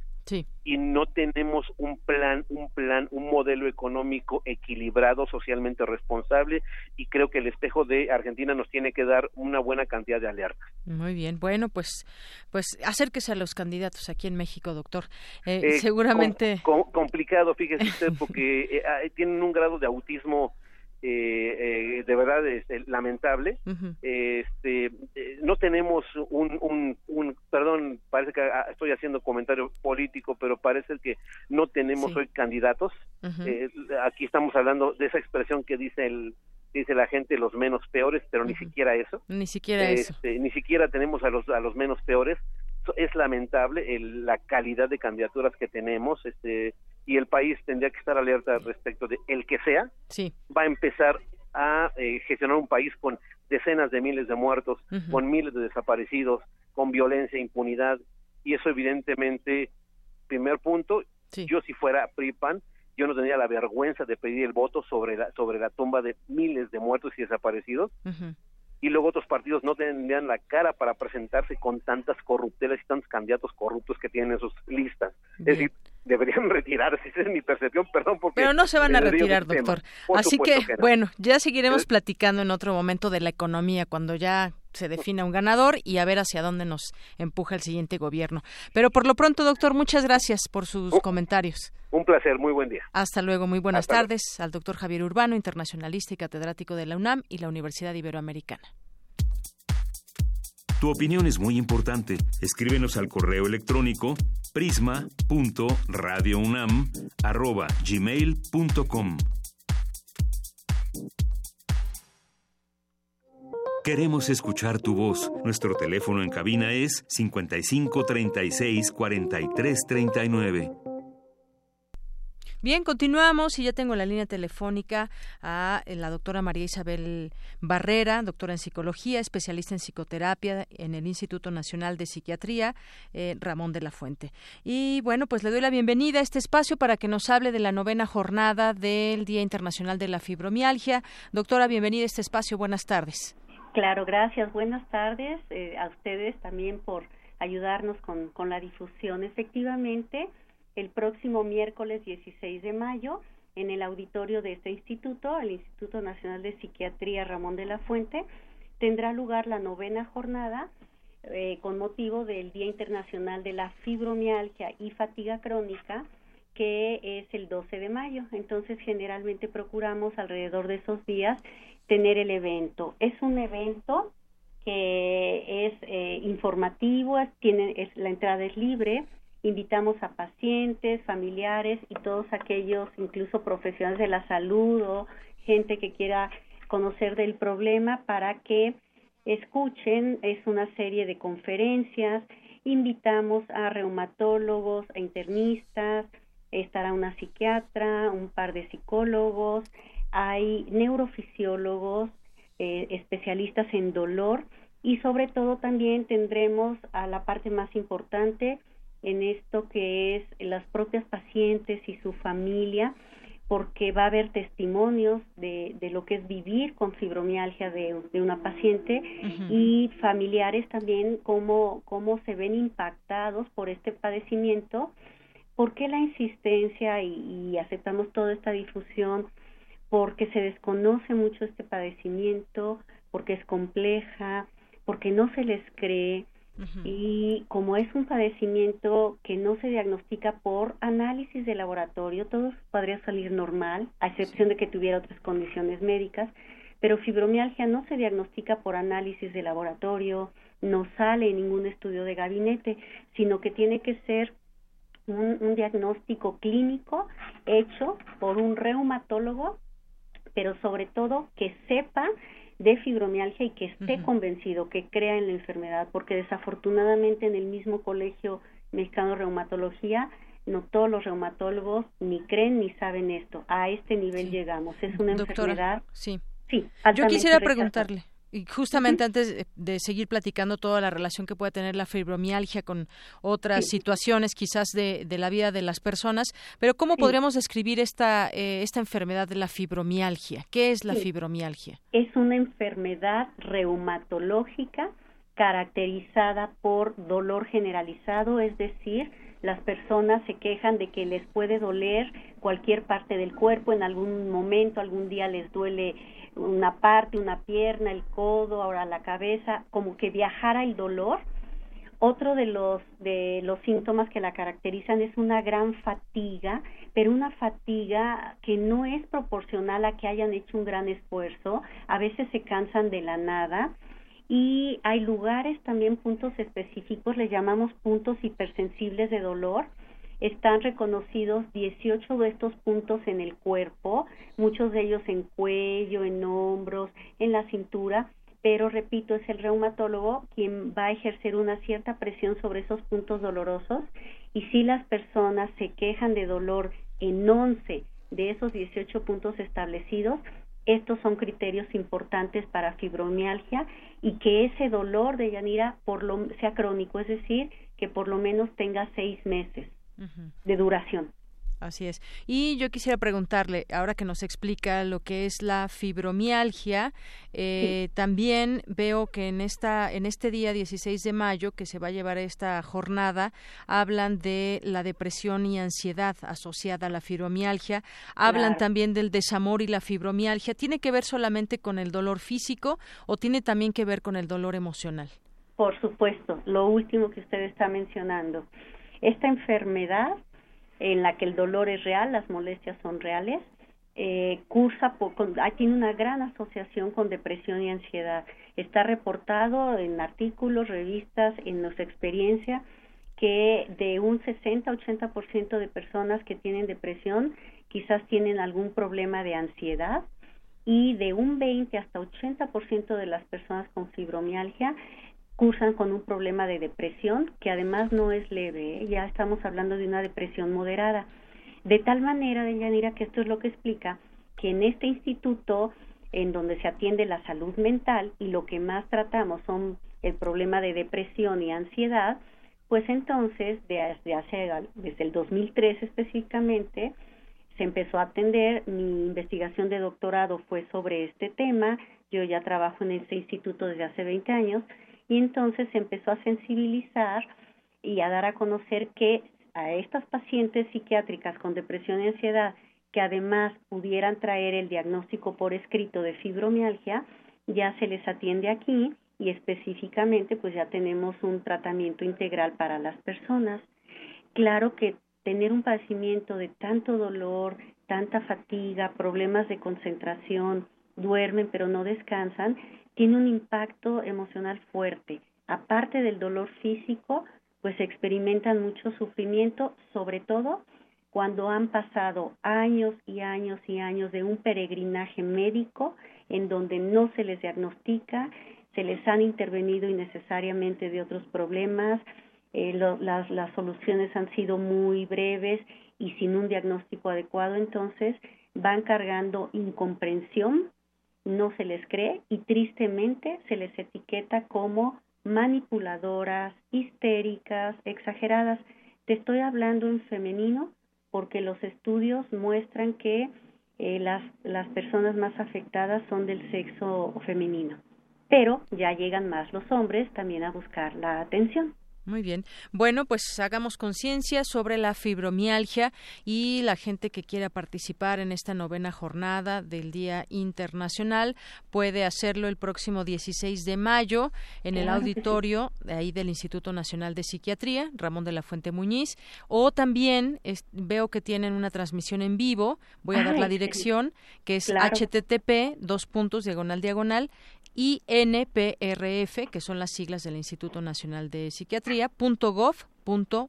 y no tenemos un plan, un plan, un modelo económico equilibrado, socialmente responsable y creo que el espejo de Argentina nos tiene que dar una buena cantidad de alertas. Muy bien, bueno, pues pues acérquese a los candidatos aquí en México, doctor. Eh, eh, seguramente complicado, fíjese usted, porque eh, tienen un grado de autismo eh, eh, de verdad es lamentable. Este, eh, no tenemos un, un, un, perdón, parece que ah, estoy haciendo comentario político, pero parece que no tenemos hoy candidatos. Eh, aquí estamos hablando de esa expresión que dice el dice la gente los menos peores, pero ni siquiera eso. Ni siquiera eso. Este, ni siquiera tenemos a los a los menos peores. Es lamentable la calidad de candidaturas que tenemos. Este, y el país tendría que estar alerta respecto de el que sea, sí. va a empezar a eh, gestionar un país con decenas de miles de muertos, con miles de desaparecidos, con violencia, impunidad, y eso evidentemente, primer punto, yo si fuera PRIPAN, yo no tendría la vergüenza de pedir el voto sobre la, sobre la tumba de miles de muertos y desaparecidos, y luego otros partidos no tendrían la cara para presentarse con tantas corruptelas y tantos candidatos corruptos que tienen en sus listas. Es decir, deberían retirarse, esa es mi percepción, perdón. Porque Pero no se van a retirar, doctor. Así que, bueno, ya seguiremos platicando en otro momento de la economía, cuando ya se defina un ganador y a ver hacia dónde nos empuja el siguiente gobierno. Pero por lo pronto, doctor, muchas gracias por sus comentarios. Un placer, muy buen día. Hasta luego, muy buenas tardes al doctor Javier Urbano, internacionalista y catedrático de la UNAM y la Universidad Iberoamericana. Tu opinión es muy importante. Escríbenos al correo electrónico prisma.radiounam@gmail.com. Queremos escuchar tu voz. Nuestro teléfono en cabina es 55 36 43 39. Bien, continuamos y ya tengo la línea telefónica a eh, la doctora María Isabel Barrera, doctora en psicología, especialista en psicoterapia en el Instituto Nacional de Psiquiatría, eh, Ramón de la Fuente. Y bueno, pues le doy la bienvenida a este espacio para que nos hable de la novena jornada del Día Internacional de la Fibromialgia. Doctora, bienvenida a este espacio. Buenas tardes. Claro, gracias. Buenas tardes eh, a ustedes también por ayudarnos con, con la difusión. Efectivamente, el próximo miércoles 16 de mayo en el auditorio de este instituto, el Instituto Nacional de Psiquiatría Ramón de la Fuente, tendrá lugar la novena jornada eh, con motivo del Día Internacional de la Fibromialgia y Fatiga Crónica, que es el 12 de mayo. Entonces, generalmente procuramos alrededor de esos días tener el evento. Es un evento que es eh, informativo, tiene, es, la entrada es libre, invitamos a pacientes, familiares y todos aquellos, incluso profesionales de la salud o gente que quiera conocer del problema para que escuchen, es una serie de conferencias, invitamos a reumatólogos, a internistas, estará una psiquiatra, un par de psicólogos, hay neurofisiólogos, eh, especialistas en dolor y sobre todo también tendremos a la parte más importante, en esto que es las propias pacientes y su familia, porque va a haber testimonios de, de lo que es vivir con fibromialgia de, de una paciente y familiares también cómo, cómo se ven impactados por este padecimiento, por qué la insistencia y, y aceptamos toda esta difusión, porque se desconoce mucho este padecimiento, porque es compleja, porque no se les cree, y como es un padecimiento que no se diagnostica por análisis de laboratorio, todo podría salir normal, a excepción de que tuviera otras condiciones médicas, pero fibromialgia no se diagnostica por análisis de laboratorio, no sale en ningún estudio de gabinete, sino que tiene que ser un, un diagnóstico clínico hecho por un reumatólogo, pero sobre todo que sepa de fibromialgia y que esté convencido, que crea en la enfermedad, porque desafortunadamente en el mismo colegio mexicano de reumatología no todos los reumatólogos ni creen ni saben esto. A este nivel llegamos. Es una enfermedad. Sí. Sí. Yo quisiera preguntarle. Y justamente antes de seguir platicando toda la relación que puede tener la fibromialgia con otras situaciones quizás de, de, la vida de las personas, pero ¿cómo podríamos describir esta, eh, esta enfermedad de la fibromialgia? ¿Qué es la fibromialgia? Es una enfermedad reumatológica caracterizada por dolor generalizado, es decir, las personas se quejan de que les puede doler cualquier parte del cuerpo en algún momento, algún día les duele una parte, una pierna, el codo, ahora la cabeza, como que viajara el dolor. Otro de los de los síntomas que la caracterizan es una gran fatiga, pero una fatiga que no es proporcional a que hayan hecho un gran esfuerzo, a veces se cansan de la nada y hay lugares también puntos específicos, le llamamos puntos hipersensibles de dolor, están reconocidos 18 de estos puntos en el cuerpo, muchos de ellos en cuello, en hombros, en la cintura, pero repito, es el reumatólogo quien va a ejercer una cierta presión sobre esos puntos dolorosos y si las personas se quejan de dolor en 11 de esos 18 puntos establecidos, estos son criterios importantes para fibromialgia y que ese dolor de Yanira por lo, sea crónico, es decir, que por lo menos tenga seis meses de duración. Así es. Y yo quisiera preguntarle, ahora que nos explica lo que es la fibromialgia, eh, también veo que en esta, en este día 16 de mayo que se va a llevar esta jornada, hablan de la depresión y ansiedad asociada a la fibromialgia, hablan también del desamor y la fibromialgia. ¿Tiene que ver solamente con el dolor físico o tiene también que ver con el dolor emocional? Por supuesto, lo último que usted está mencionando. Esta enfermedad en la que el dolor es real, las molestias son reales, eh, cursa tiene una gran asociación con depresión y ansiedad. Está reportado en artículos, revistas, en nuestra experiencia, que de un 60-80% de personas que tienen depresión quizás tienen algún problema de ansiedad y de un 20 hasta 80% de las personas con fibromialgia cursan con un problema de depresión que además no es leve, ¿eh? ya estamos hablando de una depresión moderada. De tal manera, Yanira, que esto es lo que explica que en este instituto en donde se atiende la salud mental y lo que más tratamos son el problema de depresión y ansiedad, pues entonces desde hace desde el 2003 específicamente se empezó a atender, mi investigación de doctorado fue sobre este tema, yo ya trabajo en este instituto desde hace 20 años y entonces se empezó a sensibilizar y a dar a conocer que a estas pacientes psiquiátricas con depresión y ansiedad que además pudieran traer el diagnóstico por escrito de fibromialgia, ya se les atiende aquí y específicamente pues ya tenemos un tratamiento integral para las personas. Claro que tener un padecimiento de tanto dolor, tanta fatiga, problemas de concentración, duermen pero no descansan, tiene un impacto emocional fuerte. Aparte del dolor físico, pues experimentan mucho sufrimiento, sobre todo cuando han pasado años y años y años de un peregrinaje médico en donde no se les diagnostica, se les han intervenido innecesariamente de otros problemas, eh, las, las soluciones han sido muy breves y sin un diagnóstico adecuado, entonces van cargando incomprensión no se les cree y tristemente se les etiqueta como manipuladoras, histéricas, exageradas. Te estoy hablando en femenino porque los estudios muestran que eh, las, las personas más afectadas son del sexo femenino. Pero ya llegan más los hombres también a buscar la atención. Muy bien. Bueno, pues hagamos conciencia sobre la fibromialgia y la gente que quiera participar en esta novena jornada del Día Internacional puede hacerlo el próximo 16 de mayo en el auditorio de ahí del Instituto Nacional de Psiquiatría, Ramón de la Fuente Muñiz, o también veo que tienen una transmisión en vivo. Voy a dar la dirección que es http dos puntos diagonal diagonal INPRF, que son las siglas del Instituto Nacional de Psiquiatría, .gov.mx.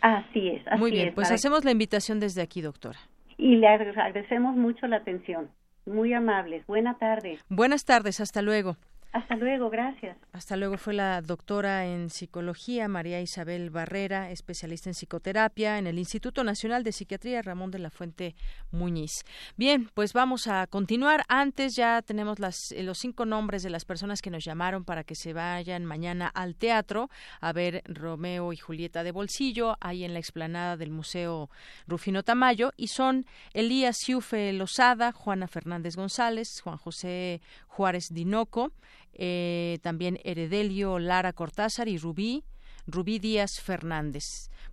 Así es. Muy bien, pues hacemos la invitación desde aquí, doctora. Y le agradecemos mucho la atención. Muy amables. Buenas tardes. Buenas tardes, hasta luego. Hasta luego, gracias. Hasta luego fue la doctora en psicología María Isabel Barrera, especialista en psicoterapia en el Instituto Nacional de Psiquiatría Ramón de la Fuente Muñiz. Bien, pues vamos a continuar. Antes ya tenemos las, eh, los cinco nombres de las personas que nos llamaron para que se vayan mañana al teatro a ver Romeo y Julieta de Bolsillo, ahí en la explanada del Museo Rufino Tamayo, y son Elías Ciufe Lozada, Juana Fernández González, Juan José Juárez Dinoco, eh, también Heredelio Lara Cortázar y Rubí, Rubí Díaz Fernández.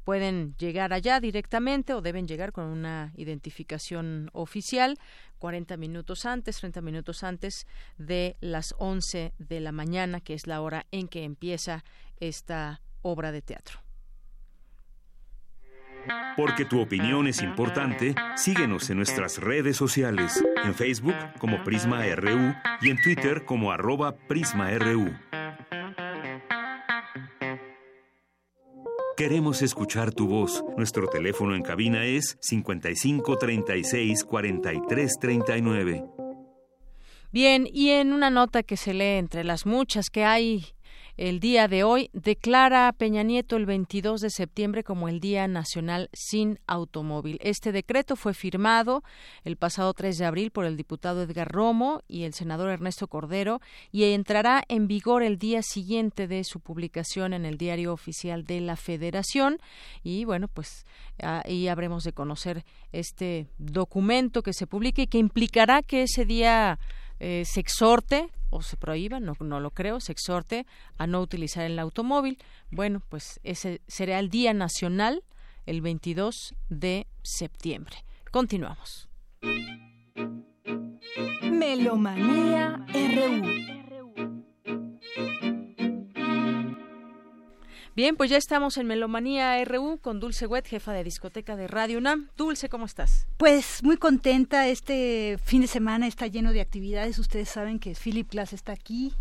Pueden llegar allá directamente o deben llegar con una identificación oficial 40 minutos antes, 30 minutos antes de las 11 de la mañana, que es la hora en que empieza esta obra de teatro. Porque tu opinión es importante, síguenos en nuestras redes sociales, en Facebook como Prisma RU y en Twitter como arroba PrismaRU. Queremos escuchar tu voz. Nuestro teléfono en cabina es 55 36 43 39. Bien, y en una nota que se lee entre las muchas que hay el día de hoy declara Peña Nieto el 22 de septiembre como el Día Nacional sin Automóvil. Este decreto fue firmado el pasado 3 de abril por el diputado Edgar Romo y el senador Ernesto Cordero y entrará en vigor el día siguiente de su publicación en el Diario Oficial de la Federación. Y bueno, pues ahí habremos de conocer este documento que se publique y que implicará que ese día eh, se exhorte o se prohíba, no, no lo creo, se exhorte a no utilizar el automóvil. Bueno, pues ese será el Día Nacional el 22 de septiembre. Continuamos. Melomanía RU. Bien, pues ya estamos en Melomanía RU con Dulce Wet, jefa de discoteca de Radio UNAM. Dulce, ¿cómo estás? Pues muy contenta. Este fin de semana está lleno de actividades. Ustedes saben que Philip Glass está aquí,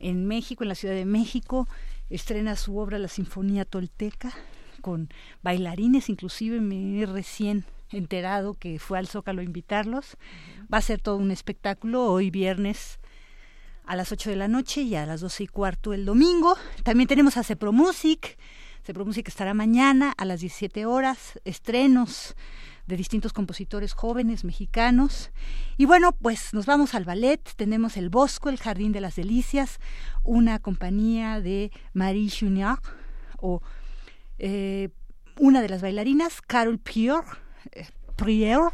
en México, en la Ciudad de México. Estrena su obra La Sinfonía Tolteca, con bailarines, inclusive me he recién enterado que fue al Zócalo a invitarlos. Va a ser todo un espectáculo hoy viernes a las 8 de la noche y a las 12 y cuarto el domingo. También tenemos a Cepro Music. Cepro estará mañana a las 17 horas, estrenos de distintos compositores jóvenes mexicanos. Y bueno, pues nos vamos al ballet. Tenemos el Bosco, el Jardín de las Delicias, una compañía de Marie Junior o eh, una de las bailarinas, Carol Prior, eh, Prior,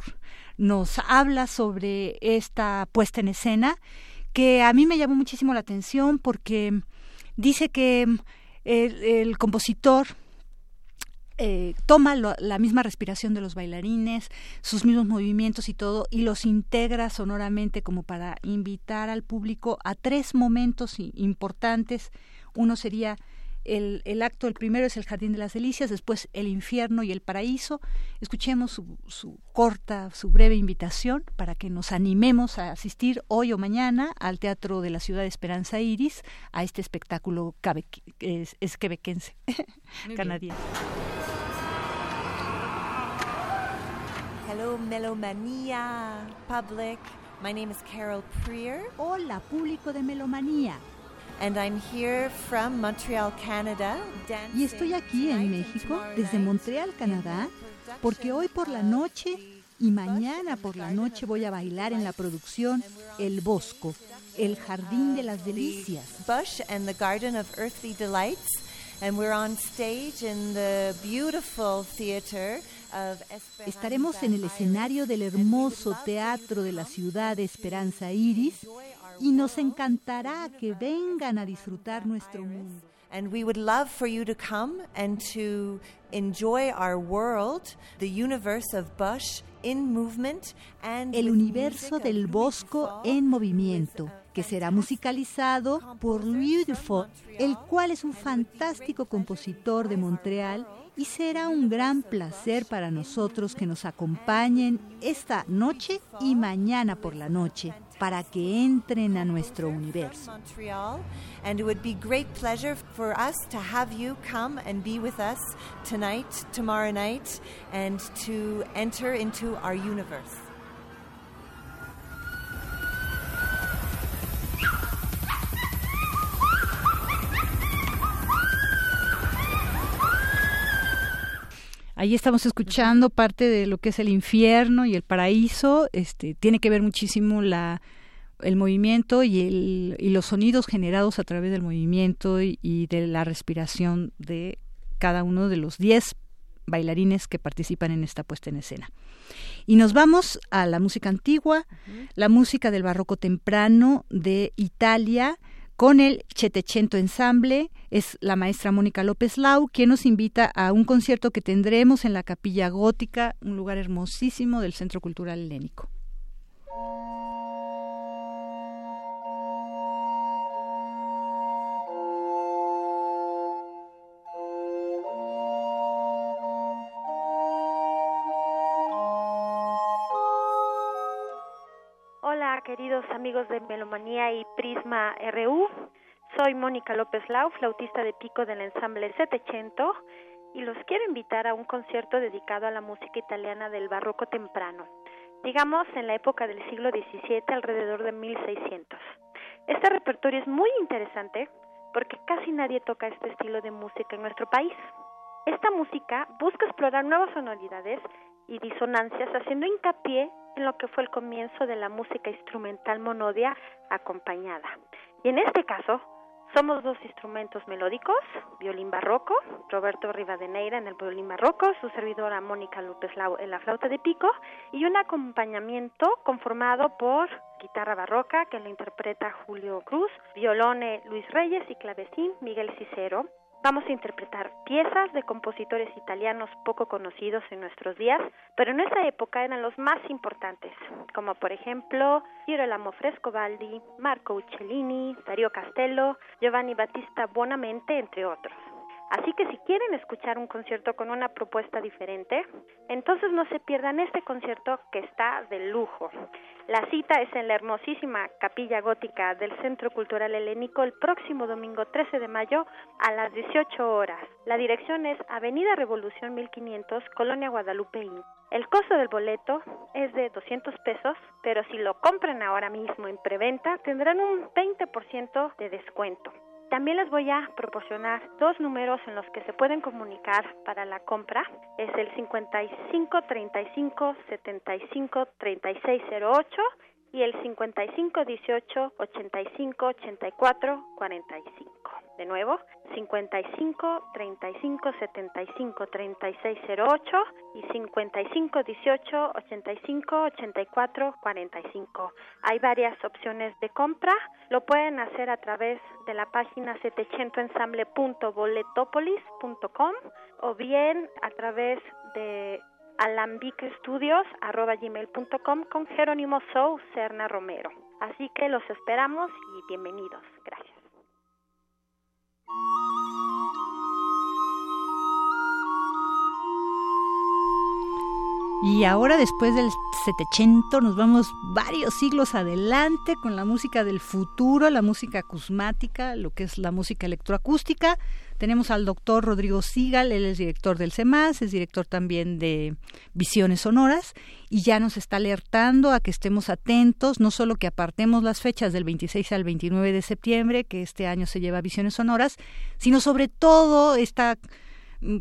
nos habla sobre esta puesta en escena que a mí me llamó muchísimo la atención porque dice que mm, el, compositor eh, toma la misma respiración de los bailarines, sus mismos movimientos y todo, y los integra sonoramente como para invitar al público a tres momentos importantes. Uno sería el, el, acto, el primero es el Jardín de las Delicias, después el infierno y el paraíso. Escuchemos su, su, corta, su breve invitación para que nos animemos a asistir hoy o mañana al Teatro de la Ciudad de Esperanza Iris a este espectáculo es, es quebequense, canadiense. Hello, Melomania public. My name is Carol Prier. Hola, público de Melomanía. Y estoy aquí en México, desde Montreal, Canadá, porque hoy por la noche y mañana por la noche voy a bailar en la producción El Bosco, el Jardín de las Delicias. Bush and the Garden of Earthly Delights, and we're on stage in the beautiful theater Estaremos en el escenario del hermoso teatro de la ciudad de Esperanza Iris y nos encantará que vengan a disfrutar nuestro mundo. And we would love for you to come and to enjoy our world, the universe of Bush in movement and El universo del Bosco en movimiento, que será musicalizado por Louis Dufault, el cual es un fantástico compositor de Montreal y será un gran placer para nosotros que nos acompañen esta noche y mañana por la noche para que entren a nuestro universo. And it would be great pleasure for us to have you come and be with us tonight, tomorrow night, and to enter into our universe. Ahí estamos escuchando parte de lo que es el infierno y el paraíso. Este tiene que ver muchísimo la el movimiento y, el, y los sonidos generados a través del movimiento y, y de la respiración de cada uno de los 10 bailarines que participan en esta puesta en escena. Y nos vamos a la música antigua, la música del barroco temprano de Italia, con el Chetechento Ensemble. Es la maestra Mónica López Lau quien nos invita a un concierto que tendremos en la Capilla Gótica, un lugar hermosísimo del Centro Cultural Helénico. Queridos amigos de Melomanía y Prisma RU. Soy Mónica López Lau, flautista de pico del ensamble Setecento, y los quiero invitar a un concierto dedicado a la música italiana del barroco temprano, digamos en la época del siglo XVII, alrededor de 1600. Este repertorio es muy interesante porque casi nadie toca este estilo de música en nuestro país. Esta música busca explorar nuevas sonoridades y disonancias, haciendo hincapié en lo que fue el comienzo de la música instrumental monodia acompañada. Y en este caso, somos dos instrumentos melódicos, violín barroco, Roberto Rivadeneira en el violín barroco, su servidora Mónica López Lau en la flauta de pico, y un acompañamiento conformado por guitarra barroca que lo interpreta Julio Cruz, violone Luis Reyes y clavecín Miguel Cicero, Vamos a interpretar piezas de compositores italianos poco conocidos en nuestros días, pero en esa época eran los más importantes, como por ejemplo Girolamo Frescobaldi, Marco Uccellini, Dario Castello, Giovanni Battista Buonamente, entre otros. Así que si quieren escuchar un concierto con una propuesta diferente, entonces no se pierdan este concierto que está de lujo. La cita es en la hermosísima capilla gótica del Centro Cultural Helénico el próximo domingo 13 de mayo a las 18 horas. La dirección es Avenida Revolución 1500, Colonia Guadalupe. El costo del boleto es de 200 pesos, pero si lo compran ahora mismo en preventa tendrán un 20% de descuento. También les voy a proporcionar dos números en los que se pueden comunicar para la compra. Es el 55 35 75 36 08 y el 55 18 85 84 45. De nuevo, 55 35 75 36 08 y 55 18 85 84 45. Hay varias opciones de compra. Lo pueden hacer a través de la página setechentoensamble.boletopolis.com o bien a través de alambiquestudios.gmail.com con Jerónimo Sou Serna Romero. Así que los esperamos y bienvenidos. Gracias. Y ahora después del setecento nos vamos varios siglos adelante con la música del futuro, la música acusmática, lo que es la música electroacústica. Tenemos al doctor Rodrigo Sigal, él es director del CEMAS, es director también de Visiones Sonoras y ya nos está alertando a que estemos atentos, no solo que apartemos las fechas del 26 al 29 de septiembre, que este año se lleva Visiones Sonoras, sino sobre todo esta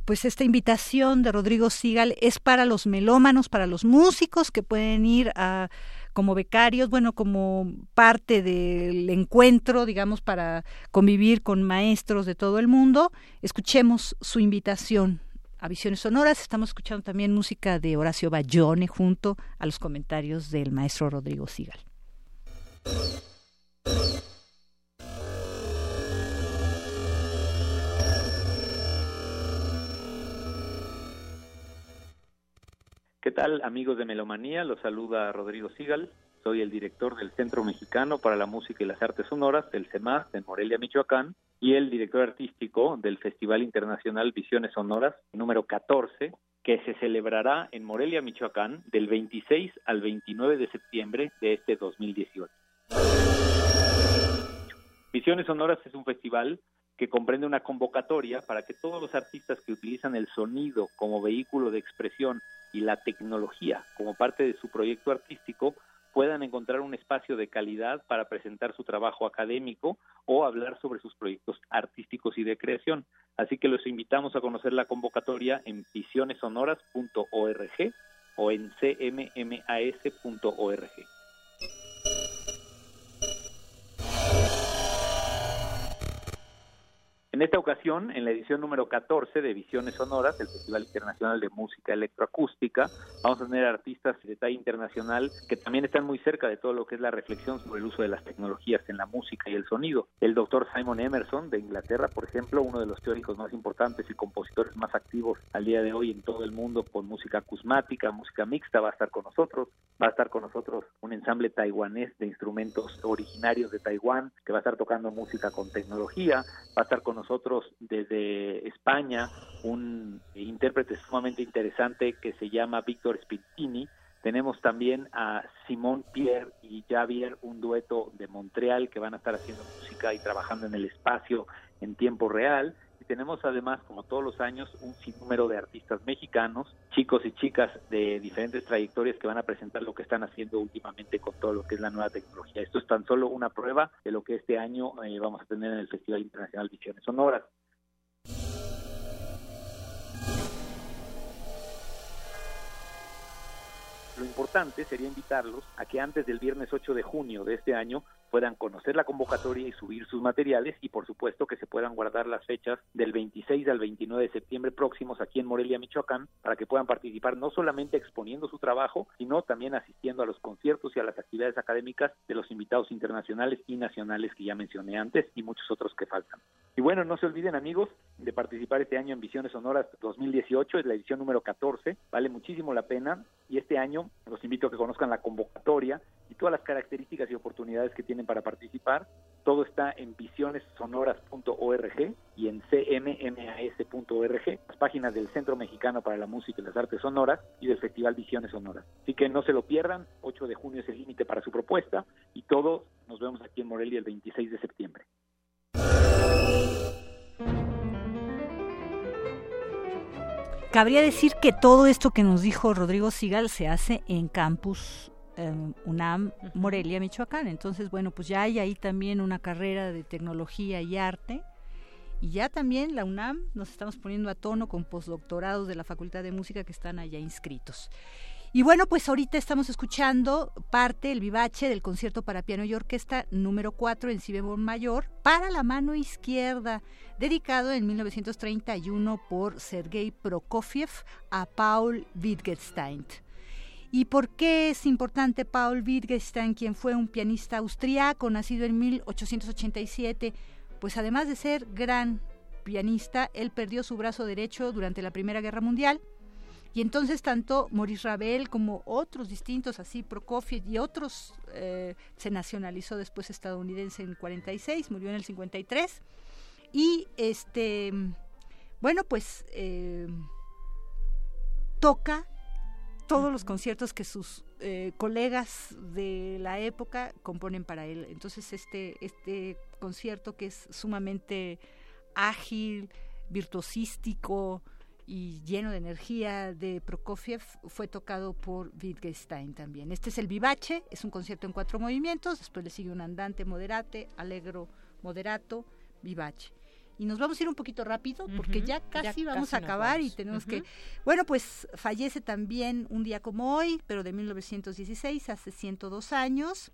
pues esta invitación de Rodrigo Sigal es para los melómanos, para los músicos que pueden ir a como becarios, bueno, como parte del encuentro, digamos, para convivir con maestros de todo el mundo. Escuchemos su invitación a Visiones Sonoras. Estamos escuchando también música de Horacio Bayone junto a los comentarios del maestro Rodrigo Sigal. Tal, amigos de Melomanía? Los saluda Rodrigo Sigal. Soy el director del Centro Mexicano para la Música y las Artes Sonoras, del CEMAS, en Morelia, Michoacán, y el director artístico del Festival Internacional Visiones Sonoras número 14, que se celebrará en Morelia, Michoacán, del 26 al 29 de septiembre de este 2018. Visiones Sonoras es un festival que comprende una convocatoria para que todos los artistas que utilizan el sonido como vehículo de expresión y la tecnología como parte de su proyecto artístico puedan encontrar un espacio de calidad para presentar su trabajo académico o hablar sobre sus proyectos artísticos y de creación. Así que los invitamos a conocer la convocatoria en visionesonoras.org o en cmmas.org. En esta ocasión, en la edición número 14 de Visiones Sonoras, el Festival Internacional de Música Electroacústica, vamos a tener artistas de talla internacional que también están muy cerca de todo lo que es la reflexión sobre el uso de las tecnologías en la música y el sonido. El doctor Simon Emerson de Inglaterra, por ejemplo, uno de los teóricos más importantes y compositores más activos al día de hoy en todo el mundo con música acusmática, música mixta, va a estar con nosotros. Va a estar con nosotros un ensamble taiwanés de instrumentos originarios de Taiwán que va a estar tocando música con tecnología. Va a estar con nosotros nosotros desde España un intérprete sumamente interesante que se llama Víctor Spittini. Tenemos también a Simón Pierre y Javier, un dueto de Montreal que van a estar haciendo música y trabajando en el espacio en tiempo real tenemos además, como todos los años, un sinnúmero de artistas mexicanos, chicos y chicas de diferentes trayectorias que van a presentar lo que están haciendo últimamente con todo lo que es la nueva tecnología. Esto es tan solo una prueba de lo que este año eh, vamos a tener en el Festival Internacional Visiones Sonoras. Lo importante sería invitarlos a que antes del viernes 8 de junio de este año puedan conocer la convocatoria y subir sus materiales y por supuesto que se puedan guardar las fechas del 26 al 29 de septiembre próximos aquí en Morelia, Michoacán, para que puedan participar no solamente exponiendo su trabajo, sino también asistiendo a los conciertos y a las actividades académicas de los invitados internacionales y nacionales que ya mencioné antes y muchos otros que faltan. Y bueno, no se olviden amigos de participar este año en Visiones Sonoras 2018, es la edición número 14, vale muchísimo la pena y este año los invito a que conozcan la convocatoria y todas las características y oportunidades que para participar. Todo está en visionessonoras.org y en cmmas.org, las páginas del Centro Mexicano para la Música y las Artes Sonoras y del Festival Visiones Sonoras. Así que no se lo pierdan, 8 de junio es el límite para su propuesta y todos nos vemos aquí en Morelia el 26 de septiembre. Cabría decir que todo esto que nos dijo Rodrigo Sigal se hace en campus Em, UNAM Morelia, Michoacán. Entonces, bueno, pues ya hay ahí también una carrera de tecnología y arte. Y ya también la UNAM nos estamos poniendo a tono con postdoctorados de la Facultad de Música que están allá inscritos. Y bueno, pues ahorita estamos escuchando parte, el vivache del concierto para piano y orquesta número 4 en si bemol mayor para la mano izquierda, dedicado en 1931 por Sergei Prokofiev a Paul Wittgenstein. ¿Y por qué es importante Paul Wittgenstein, quien fue un pianista austriaco, nacido en 1887? Pues además de ser gran pianista, él perdió su brazo derecho durante la Primera Guerra Mundial. Y entonces tanto Maurice Ravel como otros distintos, así Prokofiev y otros, eh, se nacionalizó después estadounidense en 46, murió en el 53. Y este, bueno, pues eh, toca todos los conciertos que sus eh, colegas de la época componen para él. Entonces este, este concierto que es sumamente ágil, virtuosístico y lleno de energía de Prokofiev fue tocado por Wittgenstein también. Este es el vivace, es un concierto en cuatro movimientos, después le sigue un andante moderate, allegro moderato, vivace y nos vamos a ir un poquito rápido porque ya casi vamos a acabar y tenemos que... Bueno, pues fallece también un día como hoy, pero de 1916, hace 102 años.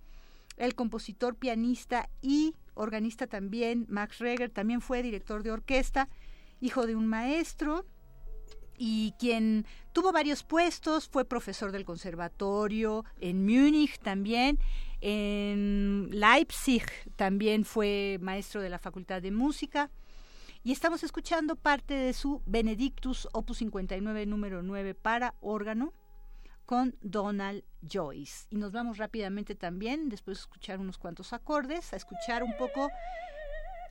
El compositor, pianista y organista también, Max Reger, también fue director de orquesta, hijo de un maestro y quien tuvo varios puestos, fue profesor del conservatorio, en Múnich también, en Leipzig también fue maestro de la Facultad de Música y estamos escuchando parte de su Benedictus Opus 59 número 9 para órgano con Donald Joyce. Y nos vamos rápidamente también, después de escuchar unos cuantos acordes, a escuchar un poco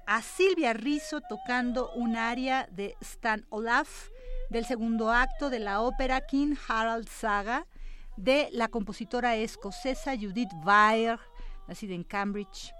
a Silvia Rizzo tocando un aria de Stan Olaf del segundo acto de la ópera King Harald Saga de la compositora escocesa Judith Weir, nacida en Cambridge.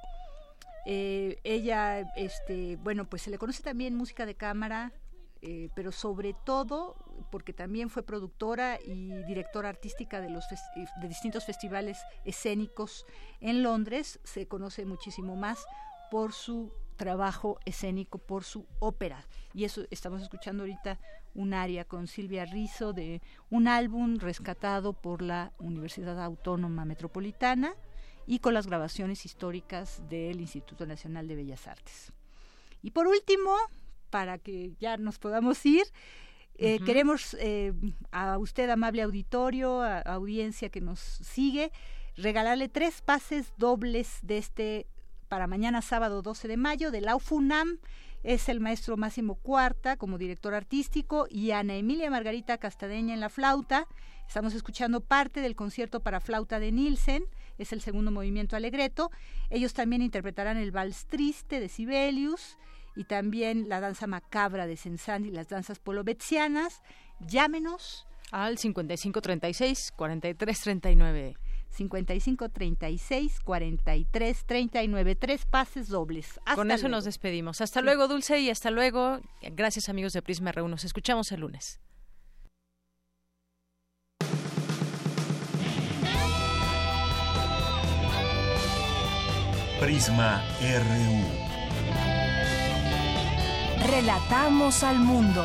Eh, ella, este, bueno, pues se le conoce también música de cámara, eh, pero sobre todo porque también fue productora y directora artística de, los eh, de distintos festivales escénicos en Londres, se conoce muchísimo más por su trabajo escénico, por su ópera. Y eso estamos escuchando ahorita un aria con Silvia Rizzo de un álbum rescatado por la Universidad Autónoma Metropolitana y con las grabaciones históricas del Instituto Nacional de Bellas Artes. Y por último, para que ya nos podamos ir, eh, queremos eh, a usted, amable auditorio, a, audiencia que nos sigue, regalarle tres pases dobles de este para mañana sábado 12 de mayo de la UFUNAM. Es el maestro Máximo Cuarta como director artístico y Ana Emilia Margarita Castadeña en la flauta. Estamos escuchando parte del concierto para flauta de Nielsen, es el segundo movimiento alegreto. Ellos también interpretarán el vals triste de Sibelius y también la danza macabra de Sensani y las danzas polovetzianas. Llámenos al 5536 4339. 55 36 43 39 tres pases dobles. Con eso nos despedimos. Hasta luego, Dulce, y hasta luego. Gracias, amigos de Prisma R1. Nos escuchamos el lunes. Prisma RU. Relatamos al mundo.